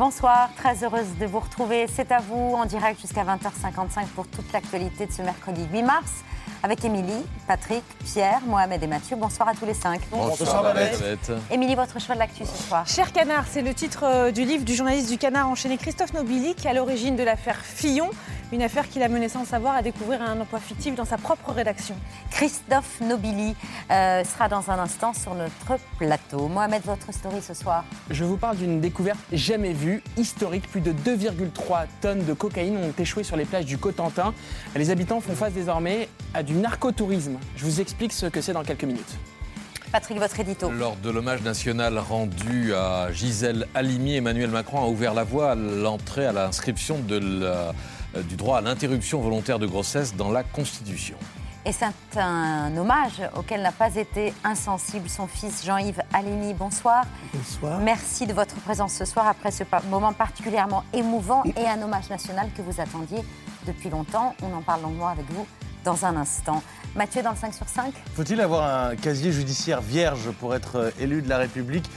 Bonsoir, très heureuse de vous retrouver. C'est à vous en direct jusqu'à 20h55 pour toute l'actualité de ce mercredi 8 mars avec Émilie, Patrick, Pierre, Mohamed et Mathieu. Bonsoir à tous les cinq. Bonsoir, Babette. Émilie, votre choix de l'actu ce soir Cher Canard, c'est le titre euh, du livre du journaliste du Canard enchaîné Christophe Nobili qui est à l'origine de l'affaire Fillon. Une affaire qui l'a mené sans savoir à découvrir un emploi fictif dans sa propre rédaction. Christophe Nobili euh, sera dans un instant sur notre plateau. Mohamed, votre story ce soir Je vous parle d'une découverte jamais vue, historique. Plus de 2,3 tonnes de cocaïne ont échoué sur les plages du Cotentin. Les habitants font face désormais à du narcotourisme. Je vous explique ce que c'est dans quelques minutes. Patrick, votre édito. Lors de l'hommage national rendu à Gisèle Halimi, Emmanuel Macron a ouvert la voie à l'entrée à l'inscription de la euh, du droit à l'interruption volontaire de grossesse dans la Constitution. Et c'est un hommage auquel n'a pas été insensible son fils Jean-Yves Alimi. Bonsoir. Bonsoir. Merci de votre présence ce soir après ce moment particulièrement émouvant et un hommage national que vous attendiez depuis longtemps. On en parle longuement avec vous dans un instant. Mathieu, dans le 5 sur 5 Faut-il avoir un casier judiciaire vierge pour être euh, élu de la République?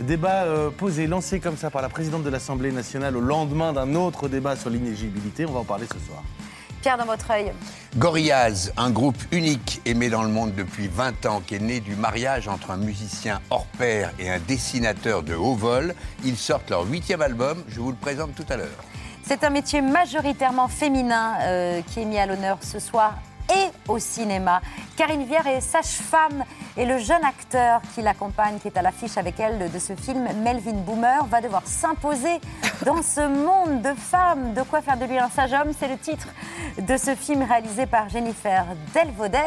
Débat euh, posé, lancé comme ça par la présidente de l'Assemblée nationale au lendemain d'un autre débat sur l'inéligibilité. On va en parler ce soir. Pierre, dans votre œil. Gorillaz, un groupe unique aimé dans le monde depuis 20 ans, qui est né du mariage entre un musicien hors pair et un dessinateur de haut vol. Ils sortent leur huitième album, je vous le présente tout à l'heure. C'est un métier majoritairement féminin euh, qui est mis à l'honneur ce soir et au cinéma. Karine Vière est sage-femme et le jeune acteur qui l'accompagne, qui est à l'affiche avec elle de ce film, Melvin Boomer, va devoir s'imposer dans ce monde de femmes. De quoi faire de lui un sage homme C'est le titre de ce film réalisé par Jennifer Delvauder.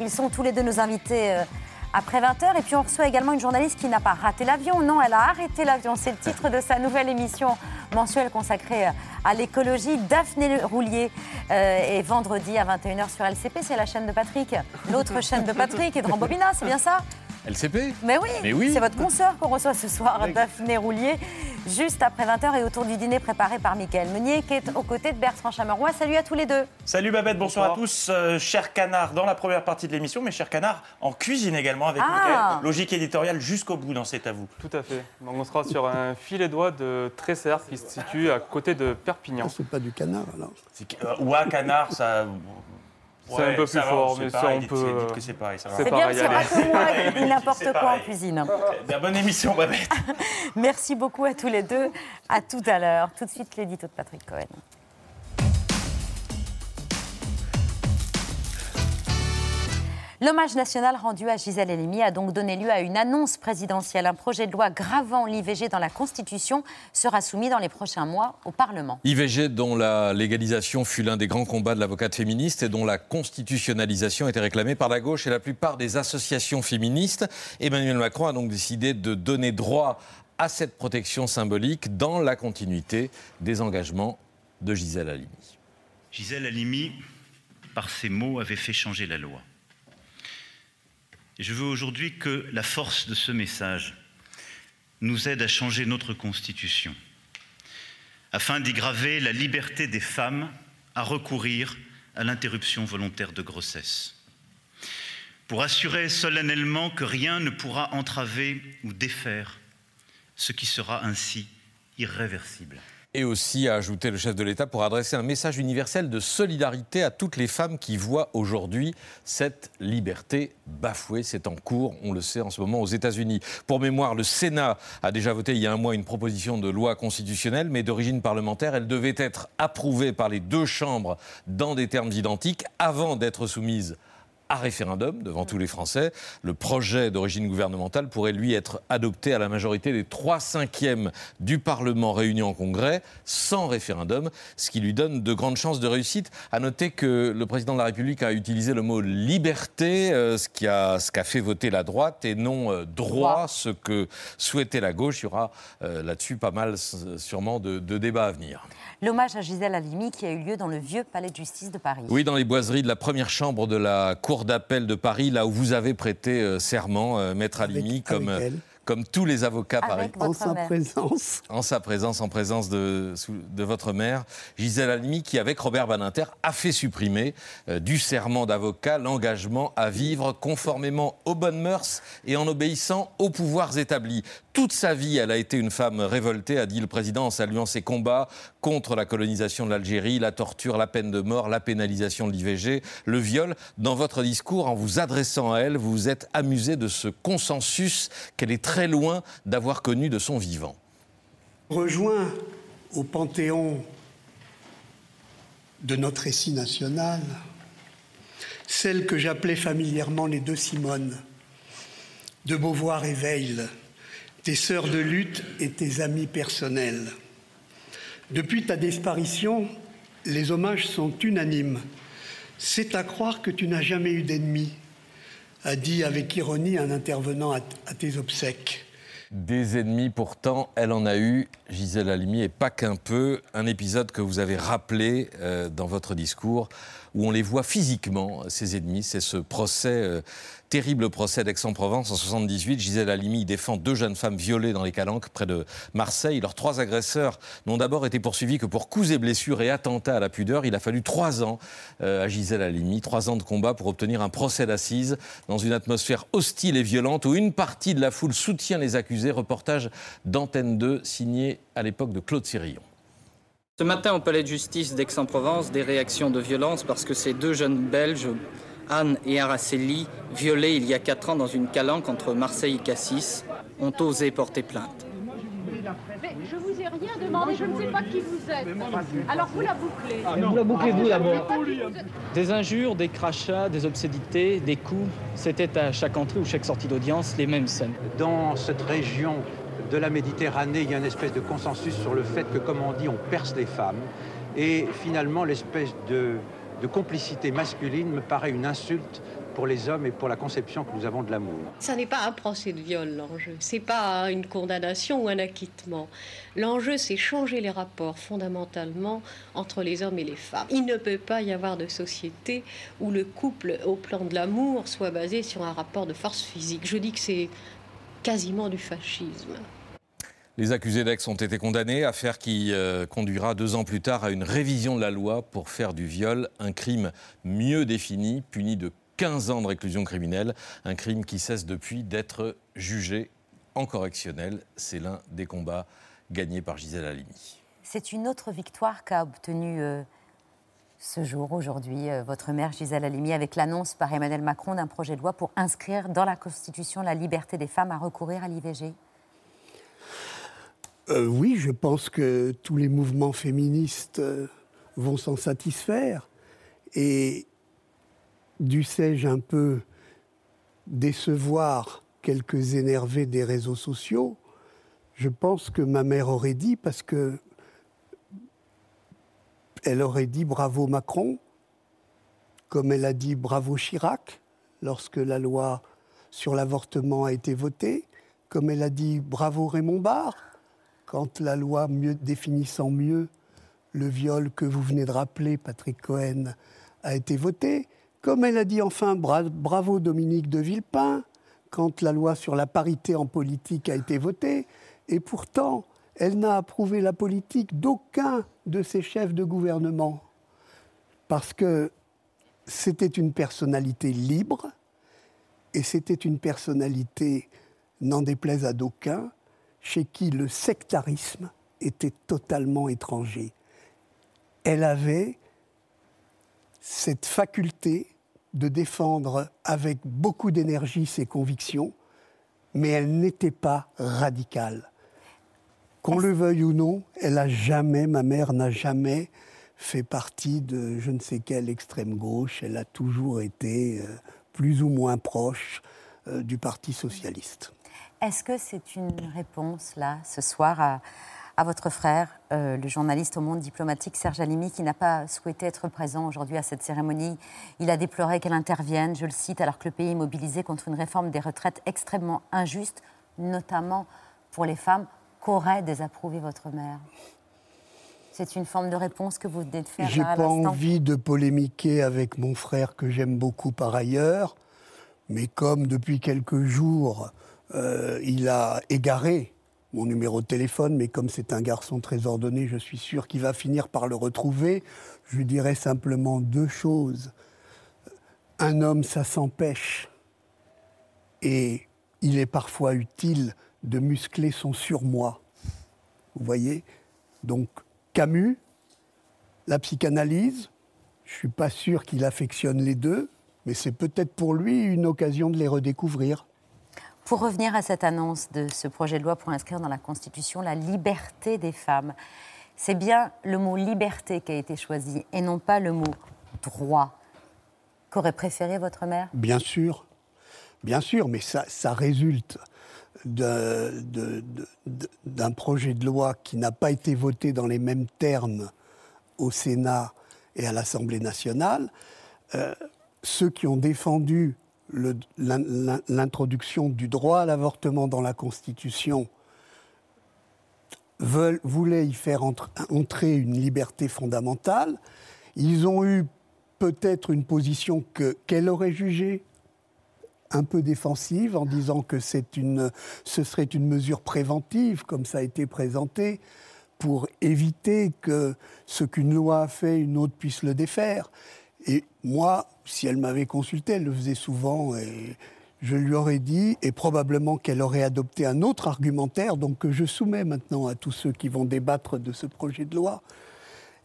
Ils sont tous les deux nos invités. Euh, après 20h. Et puis on reçoit également une journaliste qui n'a pas raté l'avion. Non, elle a arrêté l'avion. C'est le titre de sa nouvelle émission mensuelle consacrée à l'écologie. Daphné Roulier euh, est vendredi à 21h sur LCP. C'est la chaîne de Patrick. L'autre chaîne de Patrick est de Rambobina, c'est bien ça? LCP Mais oui, oui. c'est votre consoeur qu'on reçoit ce soir, Daphné Roulier, juste après 20h et autour du dîner préparé par Mickaël Meunier, qui est aux côtés de Bertrand Chameroy. Salut à tous les deux. Salut Babette, bonsoir, à tous. Euh, cher Canard dans la première partie de l'émission, mais cher Canard en cuisine également avec ah. Logique éditoriale jusqu'au bout dans C'est à vous. Tout à fait. Donc on sera sur un filet d'oie de Tresserre qui se situe à côté de Perpignan. Ah, c'est pas du canard alors euh, Ou un canard, ça c'est un peu plus fort, mais ça, on peut. que c'est pareil. C'est bien, c'est pas que moi qui dis n'importe quoi en cuisine. bonne émission, Babette. Merci beaucoup à tous les deux. À tout à l'heure. Tout de suite, l'édito de Patrick Cohen. L'hommage national rendu à Gisèle Halimi a donc donné lieu à une annonce présidentielle. Un projet de loi gravant l'IVG dans la Constitution sera soumis dans les prochains mois au Parlement. IVG dont la légalisation fut l'un des grands combats de l'avocate féministe et dont la constitutionnalisation était réclamée par la gauche et la plupart des associations féministes. Emmanuel Macron a donc décidé de donner droit à cette protection symbolique dans la continuité des engagements de Gisèle Halimi. Gisèle Halimi, par ses mots, avait fait changer la loi. Je veux aujourd'hui que la force de ce message nous aide à changer notre Constitution, afin d'y graver la liberté des femmes à recourir à l'interruption volontaire de grossesse, pour assurer solennellement que rien ne pourra entraver ou défaire ce qui sera ainsi irréversible et aussi, a ajouté le chef de l'État, pour adresser un message universel de solidarité à toutes les femmes qui voient aujourd'hui cette liberté bafouée. C'est en cours, on le sait en ce moment, aux États-Unis. Pour mémoire, le Sénat a déjà voté il y a un mois une proposition de loi constitutionnelle, mais d'origine parlementaire. Elle devait être approuvée par les deux chambres dans des termes identiques avant d'être soumise à référendum devant tous les Français. Le projet d'origine gouvernementale pourrait lui être adopté à la majorité des 3 cinquièmes du Parlement réuni en congrès sans référendum, ce qui lui donne de grandes chances de réussite. À noter que le président de la République a utilisé le mot liberté, euh, ce qui a, ce qu'a fait voter la droite, et non euh, droit, ce que souhaitait la gauche. Il y aura euh, là-dessus pas mal sûrement de, de débats à venir. L'hommage à Gisèle Halimi qui a eu lieu dans le vieux palais de justice de Paris. Oui, dans les boiseries de la première chambre de la Cour d'appel de Paris, là où vous avez prêté euh, serment, euh, Maître Halimi, comme. avec elle. comme tous les avocats Avec paris. En sa mère. présence. En sa présence, en présence de, sous- de votre mère, Gisèle Halimi, qui, avec Robert Badinter, a fait supprimer euh, du serment d'avocat l'engagement à vivre conformément aux bonnes mœurs et en obéissant aux pouvoirs établis. Toute sa vie, elle a été une femme révoltée, a dit le président en saluant ses combats contre la colonisation de l'Algérie, la torture, la peine de mort, la pénalisation de l'IVG, le viol. Dans votre discours, en vous adressant à elle, vous vous êtes amusé de ce consensus qu'elle est très loin d'avoir connu de son vivant. rejoint au panthéon de notre récit national celle que j'appelais familièrement les deux Simones, de Beauvoir et Veil, tes sœurs de lutte et tes amis personnels. Depuis ta disparition, les hommages sont unanimes. C'est à croire que tu n'as jamais eu d'ennemis, a dit avec ironie un intervenant à- tes obsèques. Des ennemis, pourtant, elle en a eu, Gisèle Halimi, et pas qu'un peu. Un épisode que vous avez rappelé euh, dans votre discours, où on les voit physiquement, ces ennemis. C'est ce procès, euh, terrible procès d'Aix-en-Provence en 78. Gisèle Halimi défend deux jeunes femmes violées dans les Calanques, près de Marseille. Leurs trois agresseurs n'ont d'abord été poursuivis que pour coups et blessures et attentats à la pudeur. Il a fallu trois ans euh, à Gisèle Halimi, trois ans de combat pour obtenir un procès d'assises dans une atmosphère hostile et violente où une partie de la foule soutient les accusés. Reportage d'Antenne 2 signé à l'époque de Claude Sérillon. Ce matin, au palais de justice d'Aix-en-Provence, des réactions de violence parce que ces deux jeunes Belges, Anne et Araceli, violés il y a quatre ans dans une calanque entre Marseille et Cassis, ont osé porter plainte. Mais je vous ai rien demandé, je ne sais pas qui vous êtes. Alors vous la bouclez. Vous la bouclez, vous, d'abord. Vous êtes. Des injures, des crachats, des obscénités, des coups, c'était à chaque entrée ou chaque sortie d'audience les mêmes scènes. Dans cette région de la Méditerranée, il y a une espèce de consensus sur le fait que, comme on dit, on perce les femmes. Et finalement, l'espèce de, de complicité masculine me paraît une insulte pour les hommes et pour la conception que nous avons de l'amour. Ça n'est pas un procès de viol, l'enjeu. C'est pas une condamnation ou un acquittement. L'enjeu, c'est changer les rapports fondamentalement entre les hommes et les femmes. Il ne peut pas y avoir de société où le couple, au plan de l'amour, soit basé sur un rapport de force physique. Je dis que c'est quasiment du fascisme. Les accusés d'Aix ont été condamnés, affaire qui euh, conduira deux ans plus tard à une révision de la loi pour faire du viol un crime mieux défini, puni de 15 ans de réclusion criminelle, un crime qui cesse depuis d'être jugé en correctionnel. C'est l'un des combats gagnés par Gisèle Halimi. C'est une autre victoire qu'a obtenue euh, ce jour, aujourd'hui, euh, votre mère Gisèle Halimi, avec l'annonce par Emmanuel Macron d'un projet de loi pour inscrire dans la Constitution la liberté des femmes à recourir à l'IVG. Euh, oui, je pense que tous les mouvements féministes euh, vont s'en satisfaire. Et dussé-je un peu décevoir quelques énervés des réseaux sociaux, je pense que ma mère aurait dit, parce que elle aurait dit bravo Macron, comme elle a dit bravo Chirac lorsque la loi sur l'avortement a été votée, comme elle a dit bravo Raymond Barre quand la loi définissant mieux le viol que vous venez de rappeler, Patrick Cohen, a été votée, comme elle a dit enfin bra- bravo Dominique de Villepin quand la loi sur la parité en politique a été votée, et pourtant elle n'a approuvé la politique d'aucun de ses chefs de gouvernement, parce que c'était une personnalité libre, et c'était une personnalité, n'en déplaise à d'aucuns, chez qui le sectarisme était totalement étranger. Elle avait cette faculté de défendre avec beaucoup d'énergie ses convictions, mais elle n'était pas radicale. Qu'on le veuille ou non, elle a jamais, ma mère n'a jamais fait partie de je ne sais quelle extrême gauche. Elle a toujours été euh, plus ou moins proche euh, du Parti socialiste. Est-ce que c'est une réponse, là, ce soir, à, votre frère, euh, le journaliste au monde diplomatique Serge Alimi, qui n'a pas souhaité être présent aujourd'hui à cette cérémonie? Il a déploré qu'elle intervienne, je le cite, alors que le pays est mobilisé contre une réforme des retraites extrêmement injuste, notamment pour les femmes. Qu'aurait désapprouvé votre mère? C'est une forme de réponse que vous venez de faire. J'ai pas envie de polémiquer avec mon frère que j'aime beaucoup par ailleurs, mais comme depuis quelques jours euh, il a égaré mon numéro de téléphone, mais comme c'est un garçon très ordonné, je suis sûr qu'il va finir par le retrouver. Je lui dirais simplement deux choses. Un homme, ça s'empêche, et il est parfois utile de muscler son surmoi. Vous voyez Donc Camus, la psychanalyse, je ne suis pas sûr qu'il affectionne les deux, mais c'est peut-être pour lui une occasion de les redécouvrir. Pour revenir à cette annonce de ce projet de loi pour inscrire dans la Constitution la liberté des femmes, c'est bien le mot liberté qui a été choisi et non pas le mot droit. Qu'aurait préféré votre mère? Bien sûr, bien sûr, mais ça, ça résulte d'un projet de loi qui n'a pas été voté dans les mêmes termes au Sénat et à l'Assemblée nationale. Euh, ceux qui ont défendu l'introduction du droit à l'avortement dans la Constitution voulaient y faire entre- entrer une liberté fondamentale. Ils ont eu peut-être une position que qu'elle aurait jugée un peu défensive en disant que une, ce serait une mesure préventive, comme ça a été présenté, pour éviter que ce qu'une loi a fait, une autre puisse le défaire. Et moi, si elle m'avait consulté, elle le faisait souvent, et je lui aurais dit, et probablement qu'elle aurait adopté un autre argumentaire, donc que je soumets maintenant à tous ceux qui vont débattre de ce projet de loi,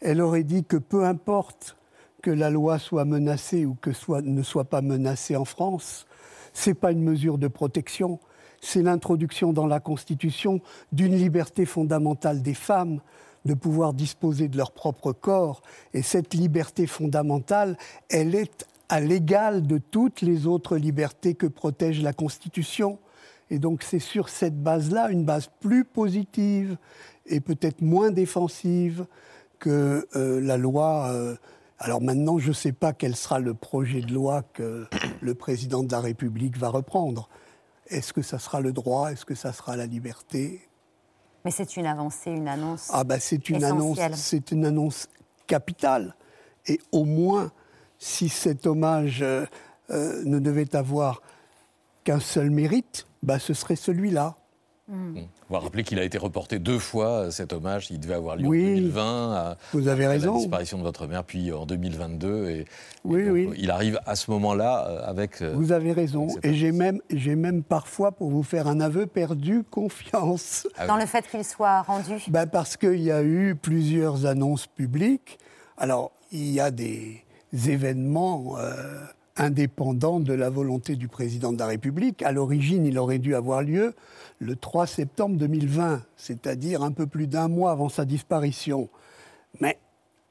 elle aurait dit que peu importe que la loi soit menacée ou que soit, ne soit pas menacée en France, c'est pas une mesure de protection, c'est l'introduction dans la Constitution d'une liberté fondamentale des femmes de pouvoir disposer de leur propre corps. Et cette liberté fondamentale, elle est à l'égal de toutes les autres libertés que protège la Constitution. Et donc c'est sur cette base-là, une base plus positive et peut-être moins défensive que euh, la loi. euh, alors maintenant, je ne sais pas quel sera le projet de loi que le président de la République va reprendre. Est-ce que ça sera le droit? Est-ce que ça sera la liberté? Mais c'est une avancée, une annonce. Ah bah c'est une annonce, c'est une annonce capitale. Et au moins, si cet hommage euh, euh, ne devait avoir qu'un seul mérite, bah ce serait celui-là. On va rappeler qu'il a été reporté deux fois, cet hommage. Il devait avoir lieu Oui. en 2020, à, Vous avez à raison. la disparition de votre mère, puis en 2022. Et, Oui, et donc, oui. Il arrive à ce moment-là euh, avec... euh, Vous avez raison. Et j'ai même, j'ai même parfois, pour vous faire un aveu, perdu confiance. Ah Dans le fait qu'il soit rendu Ben parce qu'il y a eu plusieurs annonces publiques. Alors, il y a des événements euh, indépendants de la volonté du président de la République. À l'origine, il aurait dû avoir lieu le 3 septembre 2020, c'est-à-dire un peu plus d'un mois avant sa disparition. Mais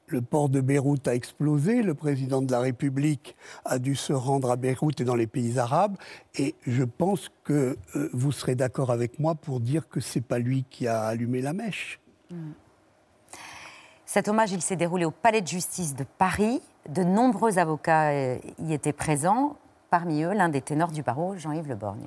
le port de Beyrouth a explosé, le président de la République a dû se rendre à Beyrouth et dans les pays arabes, et je pense que euh, vous serez d'accord avec moi pour dire que c'est pas lui qui a allumé la mèche. Cet hommage, il s'est déroulé au Palais de justice de Paris. De nombreux avocats euh, y étaient présents. Parmi eux, l'un des ténors du barreau, Jean-Yves Le Borgne.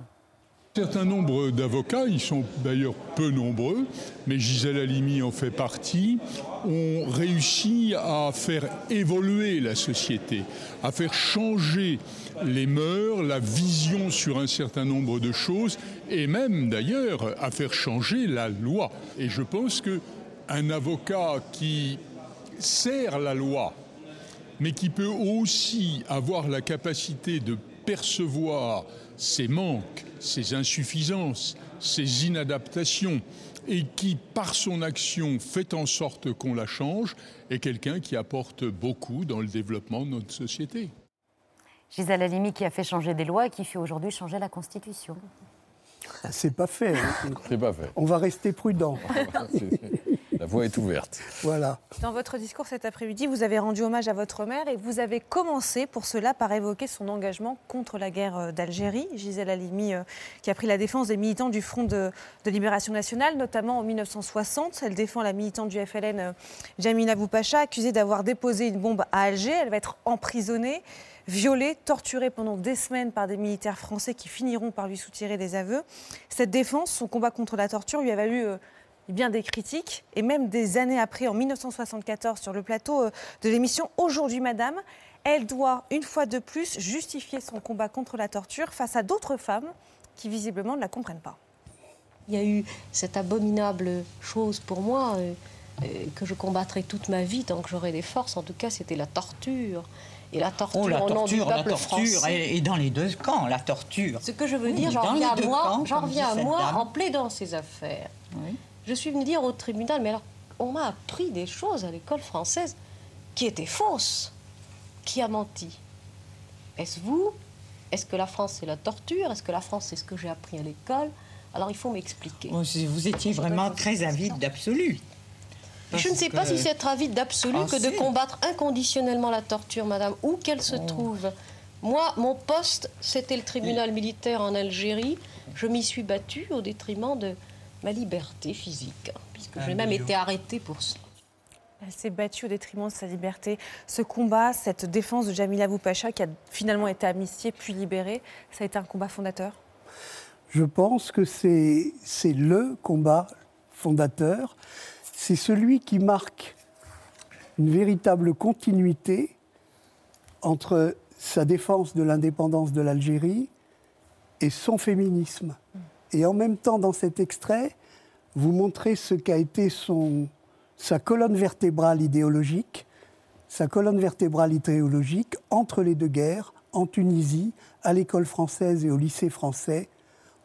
Certain nombre d'avocats, ils sont d'ailleurs peu nombreux, mais Gisèle Halimi en fait partie, ont réussi à faire évoluer la société, à faire changer les mœurs, la vision sur un certain nombre de choses, et même d'ailleurs à faire changer la loi. Et je pense que un avocat qui sert la loi, mais qui peut aussi avoir la capacité de percevoir ses manques, ses insuffisances, ses inadaptations, et qui, par son action, fait en sorte qu'on la change, est quelqu'un qui apporte beaucoup dans le développement de notre société. Gisèle Halimi qui a fait changer des lois et qui fait aujourd'hui changer la Constitution. C'est pas fait. hein. C'est pas fait. On va rester prudent. La voie est ouverte. Voilà. Dans votre discours cet après-midi, vous avez rendu hommage à votre mère et vous avez commencé pour cela par évoquer son engagement contre la guerre euh, d'Algérie. Gisèle Halimi, euh, qui a pris la défense des militants du Front de, de Libération Nationale, notamment en 1960. Elle défend la militante du FLN, euh, Jamila Boupacha, accusée d'avoir déposé une bombe à Alger. Elle va être emprisonnée, violée, torturée pendant des semaines par des militaires français qui finiront par lui soutirer des aveux. Cette défense, son combat contre la torture, lui a valu euh, bien des critiques, et même des années après, en 1974, sur le plateau euh, de l'émission Aujourd'hui Madame, elle doit, une fois de plus, justifier son combat contre la torture face à d'autres femmes qui, visiblement, ne la comprennent pas. Il y a eu cette abominable chose pour moi euh, euh, que je combattrai toute ma vie tant que j'aurai des forces. En tout cas, c'était la torture. Et la torture Oh, la au nom du torture, la peuple torture est dans les deux camps, la torture. Ce que je veux Oui, dire, j'en reviens à moi, camps, reviens à moi en plaidant ces affaires. Je suis venue dire au tribunal, mais alors, on m'a appris des choses à l'école française qui étaient fausses. Qui a menti Est-ce vous? Est-ce que la France, c'est la torture? Est-ce que la France, c'est ce que j'ai appris à l'école? Alors, il faut m'expliquer. Vous vous étiez vraiment très avide d'absolu. Je ne sais pas si c'est être avide d'absolu Ah, que de combattre inconditionnellement la torture, madame, où qu'elle se trouve. Moi, mon poste, c'était le tribunal militaire en Algérie. Je m'y suis battue au détriment de ma liberté physique, puisque j'ai même été arrêtée pour ça. Elle s'est battue au détriment de sa liberté. Ce combat, cette défense de Jamila Boupacha, qui a finalement été amnistiée puis libérée, ça a été un combat fondateur? Je pense que c'est c'est le combat fondateur. C'est celui qui marque une véritable continuité entre sa défense de l'indépendance de l'Algérie et son féminisme. Et en même temps, dans cet extrait, vous montrez ce qu'a été sa colonne vertébrale idéologique, sa colonne vertébrale idéologique entre les deux guerres, en Tunisie, à l'école française et au lycée français.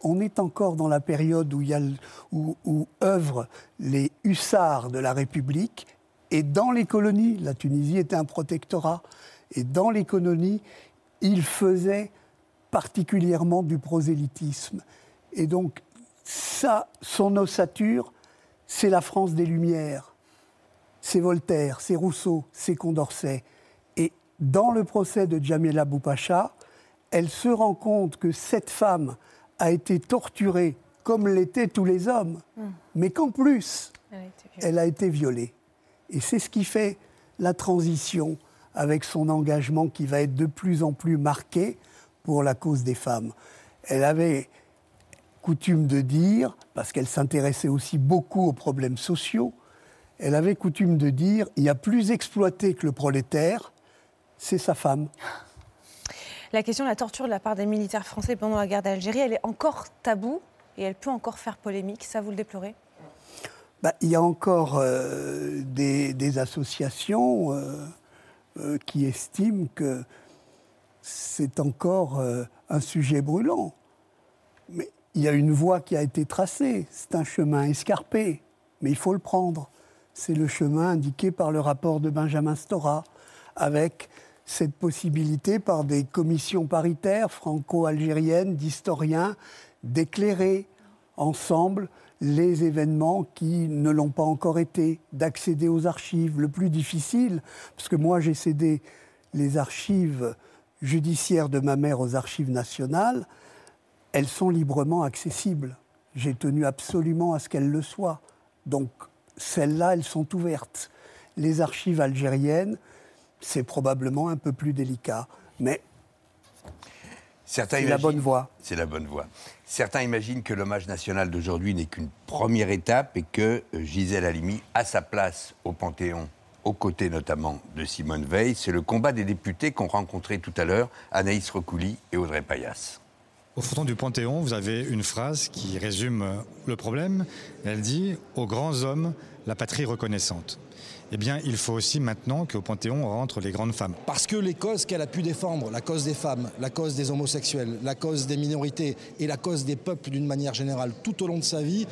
On est encore dans la période où, où œuvrent les hussards de la République. Et dans les colonies, la Tunisie était un protectorat, et dans les colonies, il faisait particulièrement du prosélytisme. Et donc, ça, son ossature, c'est la France des Lumières. C'est Voltaire, c'est Rousseau, c'est Condorcet. Et dans le procès de Jamila Boupacha, elle se rend compte que cette femme a été torturée comme l'étaient tous les hommes, mais qu'en plus, Elle a été violée. elle a été violée. Et c'est ce qui fait la transition avec son engagement qui va être de plus en plus marqué pour la cause des femmes. Elle avait coutume de dire, parce qu'elle s'intéressait aussi beaucoup aux problèmes sociaux, elle avait coutume de dire, il y a plus exploité que le prolétaire, c'est sa femme. La question de la torture de la part des militaires français pendant la guerre d'Algérie, elle est encore taboue et elle peut encore faire polémique. Ça, vous le déplorez? Bah, il y a encore euh, des, des associations euh, euh, qui estiment que c'est encore un sujet brûlant. Il y a une voie qui a été tracée. C'est un chemin escarpé, mais il faut le prendre. C'est le chemin indiqué par le rapport de Benjamin Stora, avec cette possibilité par des commissions paritaires franco-algériennes d'historiens d'éclairer ensemble les événements qui ne l'ont pas encore été, d'accéder aux archives. Le plus difficile, parce que moi j'ai cédé les archives judiciaires de ma mère aux archives nationales, elles sont librement accessibles. J'ai tenu absolument à ce qu'elles le soient. Donc celles-là, elles sont ouvertes. Les archives algériennes, c'est probablement un peu plus délicat. Mais C'est la bonne voie. C'est la bonne voie. Certains imaginent que l'hommage national d'aujourd'hui n'est qu'une première étape et que euh, Gisèle Halimi a sa place au Panthéon, aux côtés notamment de Simone Veil. C'est le combat des députés qu'ont rencontré tout à l'heure Anaïs Recouli et Audrey Payas. Au fronton du Panthéon, vous avez une phrase qui résume euh, le problème. Elle dit Aux grands hommes, la patrie reconnaissante. Eh bien, il faut aussi maintenant qu'au Panthéon rentrent les grandes femmes. Parce que les causes qu'elle a pu défendre, la cause des femmes, la cause des homosexuels, la cause des minorités et la cause des peuples d'une manière générale tout au long de sa vie,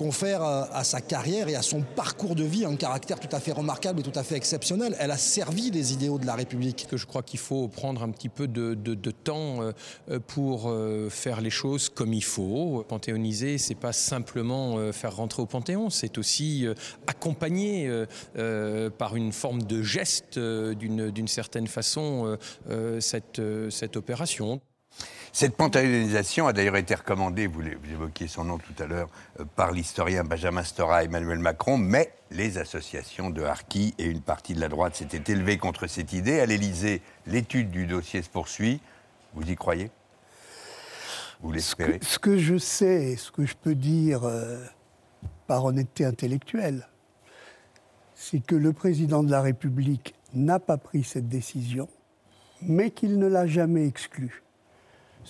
confère à sa carrière et à son parcours de vie un caractère tout à fait remarquable et tout à fait exceptionnel. Elle a servi les idéaux de la République. Que je crois qu'il faut prendre un petit peu de, temps euh, euh, pour euh, faire les choses comme il faut. Panthéoniser, c'est pas simplement faire rentrer au Panthéon, c'est aussi accompagner par une forme de geste, d'une certaine façon, cette, cette opération. Cette panthéonisation a d'ailleurs été recommandée, vous, évoquiez son nom tout à l'heure, euh, par l'historien Benjamin Stora et Emmanuel Macron, mais les associations de Harki et une partie de la droite s'étaient élevées contre cette idée. À l'Élysée, l'étude du dossier se poursuit. Vous y croyez? Vous l'espérez? Ce que je sais, ce que je peux dire euh, par honnêteté intellectuelle, c'est que le président de la République n'a pas pris cette décision, mais qu'il ne l'a jamais exclue.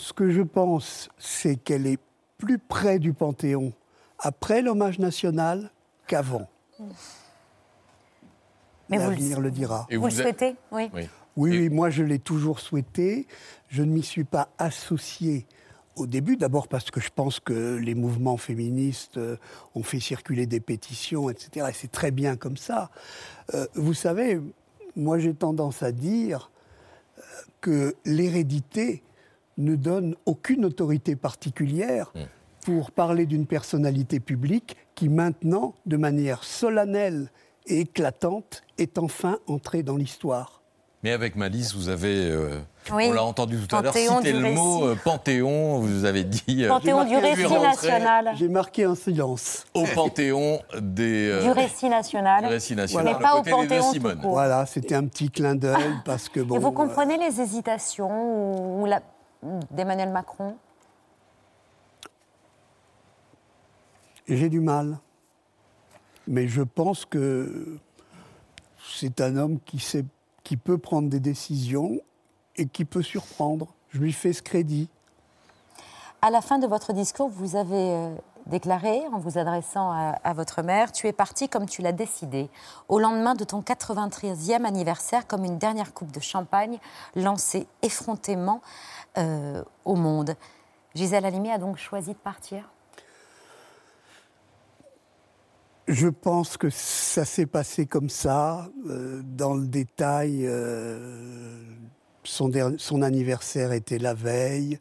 Ce que je pense, c'est qu'elle est plus près du Panthéon après l'hommage national qu'avant. Mais vous le- L'avenir le dira. vous le souhaitez Oui. Oui, oui, moi je l'ai toujours souhaité. Je ne m'y suis pas associé au début, d'abord parce que je pense que les mouvements féministes euh, ont fait circuler des pétitions, etc. Et c'est très bien comme ça. Euh, vous savez, moi j'ai tendance à dire euh, que l'hérédité ne donne aucune autorité particulière pour parler d'une personnalité publique qui maintenant, de manière solennelle et éclatante, est enfin entrée dans l'histoire. Mais avec Malice, vous avez, euh, Oui. on l'a entendu tout à l'heure, du le mot euh, Panthéon, vous avez dit... euh, Panthéon du récit rentrer national. J'ai marqué un silence. Au Panthéon des... euh, Du récit national. du récit national, Mais pas au Panthéon Simone. Voilà, c'était un petit clin d'œil parce que bon. Et vous euh, comprenez les hésitations ou la- d'Emmanuel Macron J'ai du mal. Mais je pense que c'est un homme qui, sait, qui peut prendre des décisions et qui peut surprendre. Je lui fais ce crédit. À la fin de votre discours, vous avez euh, déclaré, en vous adressant à, votre mère, tu es parti comme tu l'as décidé, au lendemain de ton 93e anniversaire, comme une dernière coupe de champagne lancée effrontément euh, au monde. Gisèle Halimi a donc choisi de partir Je pense que ça s'est passé comme ça. euh, dans le détail, euh, son, anniversaire était la veille.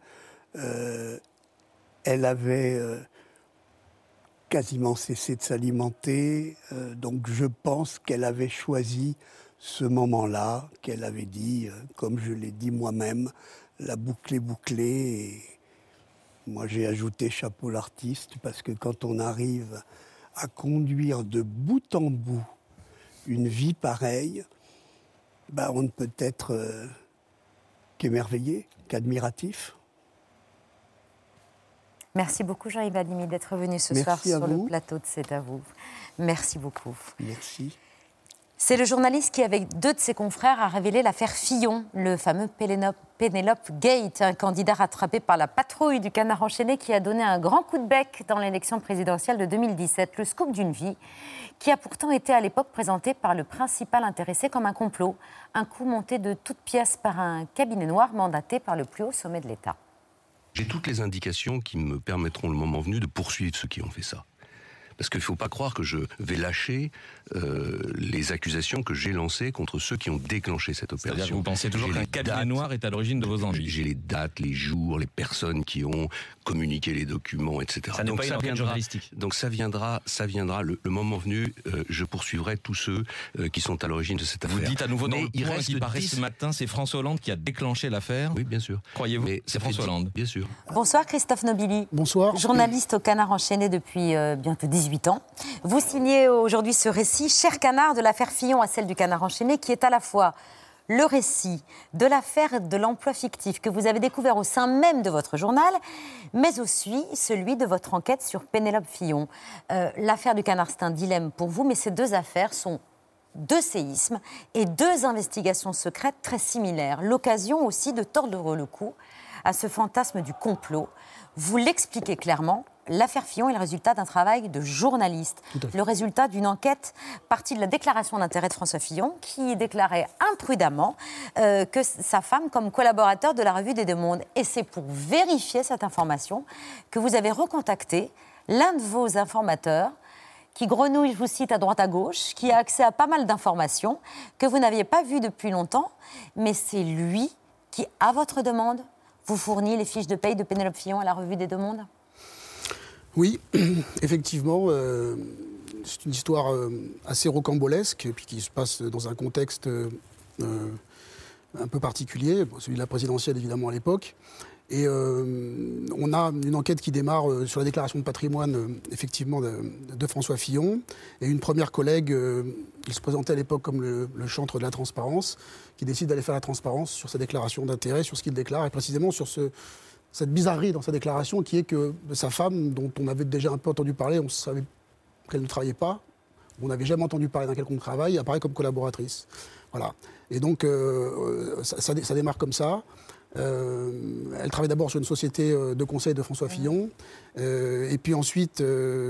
elle avait quasiment cessé de s'alimenter. euh, donc je pense qu'elle avait choisi ce moment-là, qu'elle avait dit, euh, comme je l'ai dit moi-même, la boucle est bouclée. Et moi j'ai ajouté chapeau l'artiste, parce que quand on arrive à conduire de bout en bout une vie pareille, ben, on ne peut être euh, qu'émerveillé, qu'admiratif. Merci beaucoup Jean-Yves Halimi d'être venu ce Merci soir sur le plateau de C'est à vous. Merci beaucoup. Merci. C'est le journaliste qui, avec deux de ses confrères, a révélé l'affaire Fillon, le fameux Pénélope Gate, un candidat rattrapé par la patrouille du canard enchaîné qui a donné un grand coup de bec dans l'élection présidentielle de 2017. Le scoop d'une vie qui a pourtant été à l'époque présenté par le principal intéressé comme un complot, un coup monté de toutes pièces par un cabinet noir mandaté par le plus haut sommet de l'État. J'ai toutes les indications qui me permettront le moment venu de poursuivre ceux qui ont fait ça. Parce qu'il ne faut pas croire que je vais lâcher euh, les accusations que j'ai lancées contre ceux qui ont déclenché cette opération. C'est-à-dire que vous pensez toujours qu'un cabinet dates, noir est à l'origine de vos envies J'ai les dates, les jours, les personnes qui ont communiqué les documents, etc. Ça n'est pas une enquête viendra, journalistique. Donc ça viendra, ça viendra. Le, le moment venu, euh, je poursuivrai tous ceux euh, qui sont à l'origine de cette affaire. Vous dites à nouveau dans Mais le il point reste qui paraît 10 ce matin, c'est François Hollande qui a déclenché l'affaire. Oui, bien sûr. Croyez-vous Mais C'est ça François Hollande? Bien sûr. Bonsoir Christophe Nobili. Bonsoir. Journaliste au Canard enchaîné depuis euh, bientôt 18 Vous signez aujourd'hui ce récit, cher Canard, de l'affaire Fillon à celle du Canard enchaîné, qui est à la fois le récit de l'affaire de l'emploi fictif que vous avez découvert au sein même de votre journal, mais aussi celui de votre enquête sur Pénélope Fillon. Euh, l'affaire du Canard, c'est un dilemme pour vous, mais ces deux affaires sont deux séismes et deux investigations secrètes très similaires. L'occasion aussi de tordre le cou à ce fantasme du complot. Vous l'expliquez clairement. L'affaire Fillon est le résultat d'un travail de journaliste, le résultat d'une enquête partie de la déclaration d'intérêt de François Fillon, qui déclarait imprudemment euh, que sa femme comme collaborateur de la revue des Deux Mondes. Et c'est pour vérifier cette information que vous avez recontacté l'un de vos informateurs qui grenouille, je vous cite, à droite à gauche, qui a accès à pas mal d'informations que vous n'aviez pas vues depuis longtemps, mais c'est lui qui, à votre demande, vous fournit les fiches de paye de Pénélope Fillon à la revue des deux mondes Oui, effectivement. euh, c'est une histoire euh, assez rocambolesque, et puis qui se passe dans un contexte euh, un peu particulier, celui de la présidentielle évidemment à l'époque. Et on a une enquête qui démarre sur la déclaration de patrimoine, effectivement, de, François Fillon. Et une première collègue, il se présentait à l'époque comme le chantre de la transparence, qui décide d'aller faire la transparence sur sa déclaration d'intérêt, sur ce qu'il déclare, et précisément sur ce, cette bizarrerie dans sa déclaration, qui est que sa femme, dont on avait déjà un peu entendu parler, on savait qu'elle ne travaillait pas, on n'avait jamais entendu parler d'un quelconque travail, apparaît comme collaboratrice. Voilà. Et donc, euh, euh, ça, ça dé- ça démarre comme ça. Euh, elle travaille d'abord sur une société de conseil de François Fillon. Et puis ensuite,